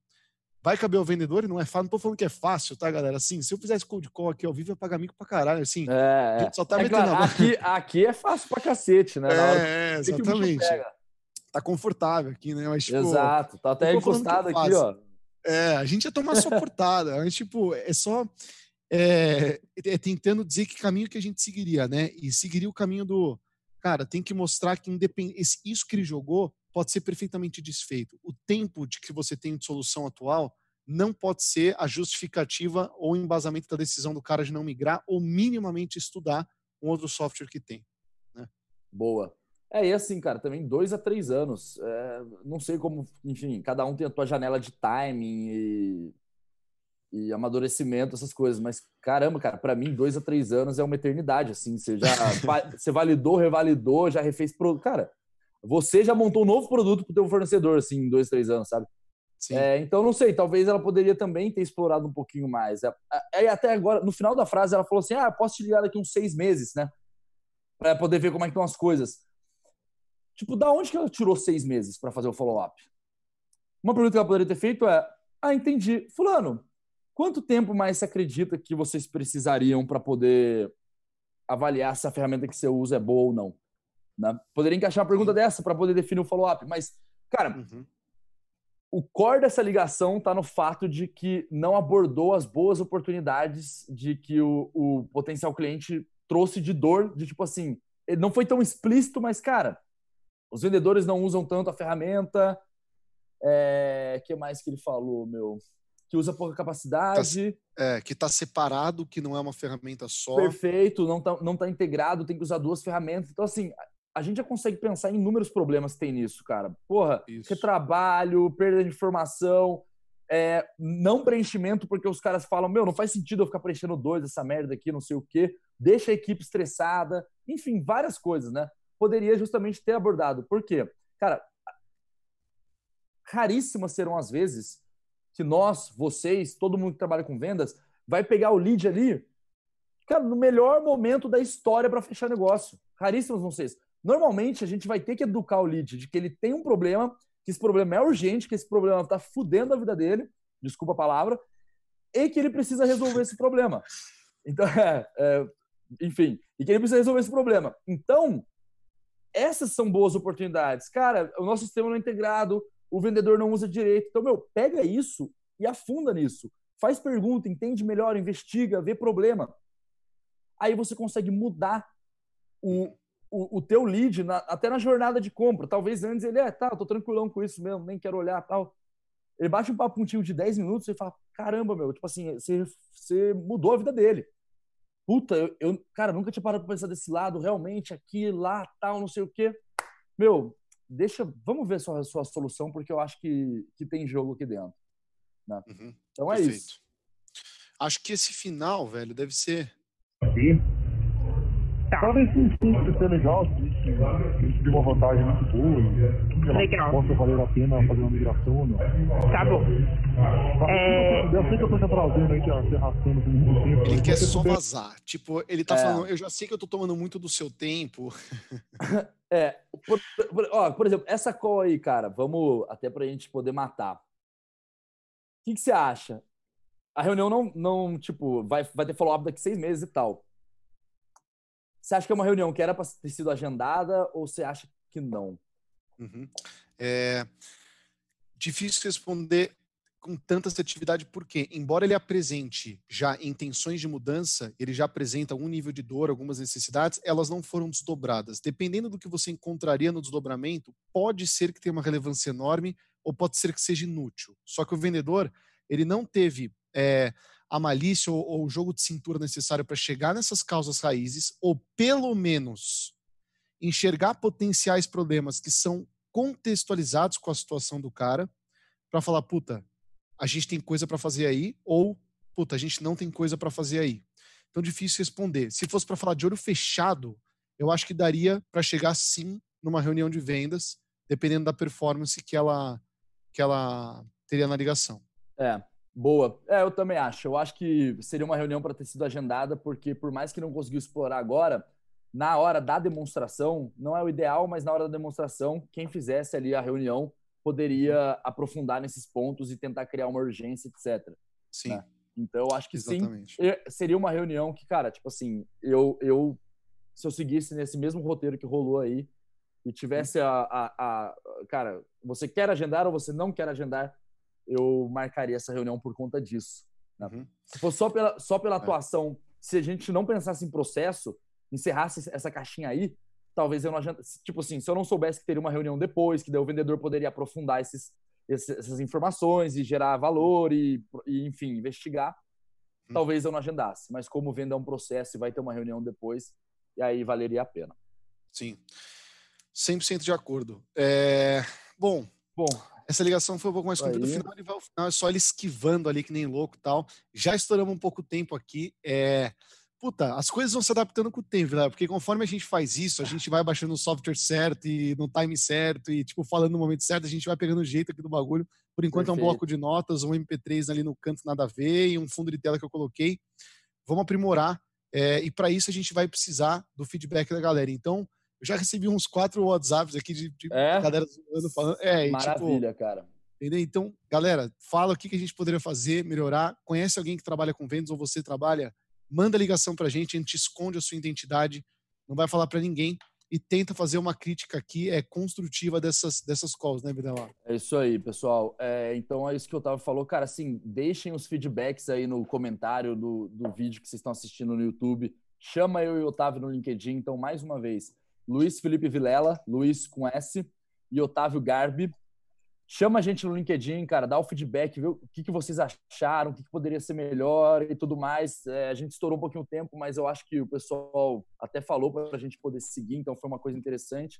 vai caber ao vendedor e não é fácil. Não tô falando que é fácil, tá, galera? Assim, se eu fizesse cold call aqui ao vivo, ia pagar mico pra caralho. Assim, É, gente só tá é metendo claro, a aqui, aqui é fácil pra cacete, né? É, bicho exatamente. pega. Tá confortável aqui, né? Mas, tipo, Exato, tá até encostado aqui, ó. É, a gente ia tomar só portada. Mas, tipo, é só é, é tentando dizer que caminho que a gente seguiria, né? E seguiria o caminho do. Cara, tem que mostrar que independ... esse- isso que ele jogou pode ser perfeitamente desfeito. O tempo de que você tem de solução atual não pode ser a justificativa ou embasamento da decisão do cara de não migrar ou minimamente estudar um outro software que tem. Boa. É, e assim, cara, também dois a três anos. É, não sei como, enfim, cada um tem a tua janela de timing e, e amadurecimento, essas coisas, mas caramba, cara, pra mim, dois a três anos é uma eternidade, assim. Você já você validou, revalidou, já refez produto. Cara, você já montou um novo produto pro teu fornecedor, assim, em dois, três anos, sabe? É, então, não sei, talvez ela poderia também ter explorado um pouquinho mais. É, é, até agora, no final da frase, ela falou assim: ah, posso te ligar daqui uns seis meses, né? Pra poder ver como é que estão as coisas. Tipo, da onde que ela tirou seis meses para fazer o follow-up? Uma pergunta que ela poderia ter feito é: ah, entendi. Fulano, quanto tempo mais você acredita que vocês precisariam para poder avaliar se a ferramenta que você usa é boa ou não? Né? Poderia encaixar uma pergunta dessa para poder definir o follow-up, mas, cara, Uhum. o core dessa ligação está no fato de que não abordou as boas oportunidades de que o, o potencial cliente trouxe de dor, de tipo assim, não foi tão explícito, mas, cara, os vendedores não usam tanto a ferramenta. É, que mais que ele falou, meu? Que usa pouca capacidade. É, que está separado, que não é uma ferramenta só. Perfeito, não tá, não tá integrado, tem que usar duas ferramentas. Então, assim, a gente já consegue pensar em inúmeros problemas que tem nisso, cara. Porra, Isso. retrabalho, perda de informação, é, não preenchimento, porque os caras falam, meu, não faz sentido eu ficar preenchendo dois essa merda aqui, não sei o quê. Deixa a equipe estressada. Enfim, várias coisas, né? Poderia justamente ter abordado. Por quê? Cara, raríssimas serão as vezes que nós, vocês, todo mundo que trabalha com vendas, vai pegar o lead ali, cara, no melhor momento da história para fechar negócio. Raríssimas ser. Normalmente a gente vai ter que educar o lead de que ele tem um problema, que esse problema é urgente, que esse problema está fudendo a vida dele, desculpa a palavra, e que ele precisa resolver esse problema. Então, é, é, enfim, e que ele precisa resolver esse problema. Então, essas são boas oportunidades. Cara, o nosso sistema não é integrado, o vendedor não usa direito. Então, meu, pega isso e afunda nisso. Faz pergunta, entende melhor, investiga, vê problema. Aí você consegue mudar o, o, o teu lead na, até na jornada de compra. Talvez antes ele é, tá, eu tô tranquilão com isso mesmo, nem quero olhar tal. Ele bate um papo contigo de 10 minutos e fala, caramba, meu, tipo assim, você, você mudou a vida dele. Puta, eu, eu, cara, nunca tinha parado pra pensar desse lado, realmente, aqui, lá, tal, não sei o quê. Meu, deixa, vamos ver sua, sua solução, porque eu acho que, que tem jogo aqui dentro. Né? Uhum, então é perfeito. isso. Acho que esse final, velho, deve ser. Tá. Talvez esse estudo ser legal, se tiver uma vantagem muito boa, legal. possa valer a pena fazer uma migração não. Tá bom. É... Eu sei que eu tô te atrasando aí, se arrastando por muito tempo. Ele quer só vazar. Tipo, ele tá é. falando, eu já sei que eu tô tomando muito do seu tempo. é, por, por, ó, por exemplo, essa call aí, cara, vamos até pra gente poder matar. O que, que você acha? A reunião não, não tipo, vai, vai ter follow-up daqui seis meses e tal. Você acha que é uma reunião que era para ter sido agendada ou você acha que não? Uhum. É difícil responder com tanta assertividade, porque, embora ele apresente já intenções de mudança, ele já apresenta um nível de dor, algumas necessidades, elas não foram desdobradas. Dependendo do que você encontraria no desdobramento, pode ser que tenha uma relevância enorme ou pode ser que seja inútil. Só que o vendedor, ele não teve é, a malícia ou, ou o jogo de cintura necessário para chegar nessas causas raízes, ou pelo menos enxergar potenciais problemas que são contextualizados com a situação do cara, para falar, puta, a gente tem coisa para fazer aí, ou puta, a gente não tem coisa para fazer aí. Então difícil responder. Se fosse para falar de olho fechado, eu acho que daria para chegar sim numa reunião de vendas, dependendo da performance que ela que ela teria na ligação. É, Boa. É, eu também acho. Eu acho que seria uma reunião para ter sido agendada, porque por mais que não conseguiu explorar agora, na hora da demonstração, não é o ideal, mas na hora da demonstração, quem fizesse ali a reunião poderia aprofundar nesses pontos e tentar criar uma urgência, etc. Sim. Né? Então, eu acho que Exatamente. sim. Seria uma reunião que, cara, tipo assim, eu, eu se eu seguisse nesse mesmo roteiro que rolou aí e tivesse a, a, a cara, você quer agendar ou você não quer agendar, eu marcaria essa reunião por conta disso. Né? Uhum. Se fosse só pela, só pela é. atuação, se a gente não pensasse em processo, encerrasse essa caixinha aí, talvez eu não adianta. Tipo assim, se eu não soubesse que teria uma reunião depois, que daí o vendedor poderia aprofundar esses, esses essas informações e gerar valor e, e enfim, investigar, uhum. talvez eu não agendasse. Mas como venda é um processo e vai ter uma reunião depois, e aí valeria a pena. Sim. 100% de acordo. É... Bom, Bom, essa ligação foi um pouco mais comprida. No final, ele vai ao final, é só ele esquivando ali que nem louco tal. Já estouramos um pouco tempo aqui. É... Puta, as coisas vão se adaptando com o tempo, né? Porque conforme a gente faz isso, a gente vai baixando o software certo e no time certo e, tipo, falando no momento certo, a gente vai pegando o jeito aqui do bagulho. Por enquanto Perfeito. é um bloco de notas, um MP3 ali no canto nada a ver e um fundo de tela que eu coloquei. Vamos aprimorar. É, e para isso a gente vai precisar do feedback da galera. Então, eu já recebi uns quatro WhatsApps aqui de, de é? galera zoando, falando. É, tipo, Maravilha, tipo, cara. Entendeu? Então, galera, fala o que, que a gente poderia fazer, melhorar. Conhece alguém que trabalha com vendas ou você trabalha? Manda ligação pra gente, a gente esconde a sua identidade, não vai falar para ninguém e tenta fazer uma crítica aqui é construtiva dessas, dessas calls, né, Videla? É isso aí, pessoal. É, então é isso que o Otávio falou. Cara, assim, deixem os feedbacks aí no comentário do, do vídeo que vocês estão assistindo no YouTube. Chama eu e o Otávio no LinkedIn. Então, mais uma vez, Luiz Felipe Vilela, Luiz com S, e Otávio Garbi. Chama a gente no LinkedIn, cara, dá o feedback, vê o que, que vocês acharam, o que, que poderia ser melhor e tudo mais. É, a gente estourou um pouquinho o tempo, mas eu acho que o pessoal até falou para a gente poder seguir, então foi uma coisa interessante.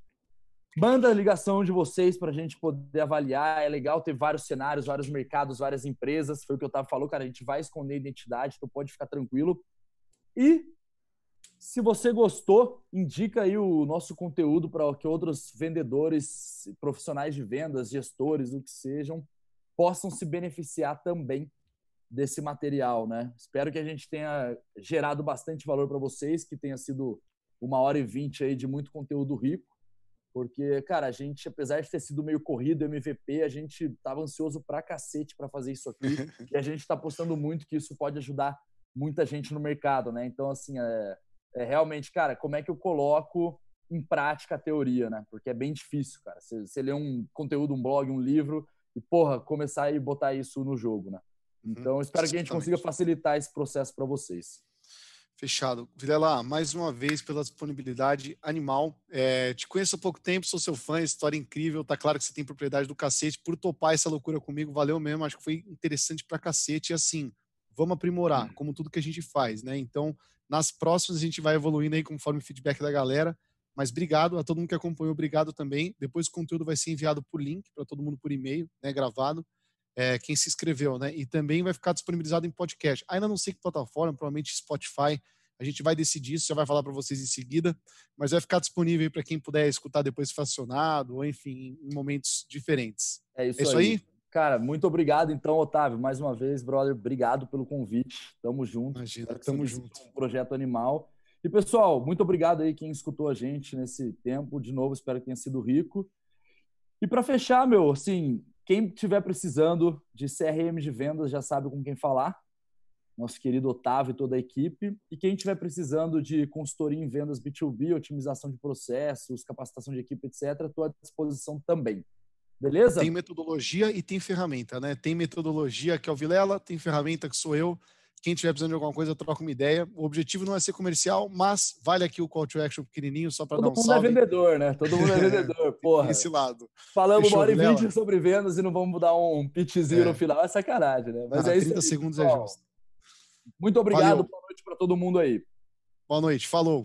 Manda a ligação de vocês para a gente poder avaliar. É legal ter vários cenários, vários mercados, várias empresas. Foi o que o Otávio falou, cara. A gente vai esconder a identidade, então pode ficar tranquilo. E Se você gostou, indica aí o nosso conteúdo para que outros vendedores, profissionais de vendas, gestores, o que sejam, possam se beneficiar também desse material, né? Espero que a gente tenha gerado bastante valor para vocês, que tenha sido uma hora e vinte aí de muito conteúdo rico, porque, cara, a gente, apesar de ter sido meio corrido MVP, a gente tava ansioso pra cacete para fazer isso aqui, e a gente está apostando muito que isso pode ajudar muita gente no mercado, né? Então, assim, é, é realmente, cara, como é que eu coloco em prática a teoria, né? Porque é bem difícil, cara. Você, você lê um conteúdo, um blog, um livro, e, porra, começar e botar isso no jogo, né? Uhum. Então, espero que a gente consiga facilitar esse processo para vocês. Fechado. Vilela, mais uma vez pela disponibilidade animal. É, te conheço há pouco tempo, sou seu fã, história incrível. Tá claro que você tem propriedade do cacete por topar essa loucura comigo. Valeu mesmo, acho que foi interessante pra cacete. E assim, vamos aprimorar, como tudo que a gente faz, né? Então, nas próximas a gente vai evoluindo aí conforme o feedback da galera. Mas obrigado a todo mundo que acompanhou, obrigado também. Depois o conteúdo vai ser enviado por link para todo mundo por e-mail, né, gravado é, quem se inscreveu, né? E também vai ficar disponibilizado em podcast. Ainda não sei que plataforma, provavelmente Spotify. A gente vai decidir isso, já vai falar para vocês em seguida, mas vai ficar disponível para quem puder escutar depois fracionado, ou enfim, em momentos diferentes. É isso, é isso aí. aí. Cara, muito obrigado então, Otávio, mais uma vez, brother, obrigado pelo convite. Tamo junto. Imagina, tamo junto. Um projeto animal. E pessoal, muito obrigado aí quem escutou a gente nesse tempo. De novo, espero que tenha sido rico. E para fechar, meu, assim, quem estiver precisando de CRM de vendas já sabe com quem falar. Nosso querido Otávio e toda a equipe. E quem estiver precisando de consultoria em vendas B2B, otimização de processos, capacitação de equipe, etc., estou à disposição também. Beleza? Tem metodologia e tem ferramenta, né? Tem metodologia que é o Vilela, tem ferramenta que sou eu. Quem tiver precisando de alguma coisa, troca uma ideia. O objetivo não é ser comercial, mas vale aqui o call to action pequenininho só para dar um salve. Todo mundo é vendedor, né? Todo mundo é vendedor, porra. Esse lado. Falamos uma hora e vinte sobre vendas e não vamos dar um pitchzinho é. no final. É sacanagem, né? Mas ah, é 30 aí, segundos é pessoal. é justo. Muito obrigado. Valeu. Boa noite para todo mundo aí. Boa noite. Falou.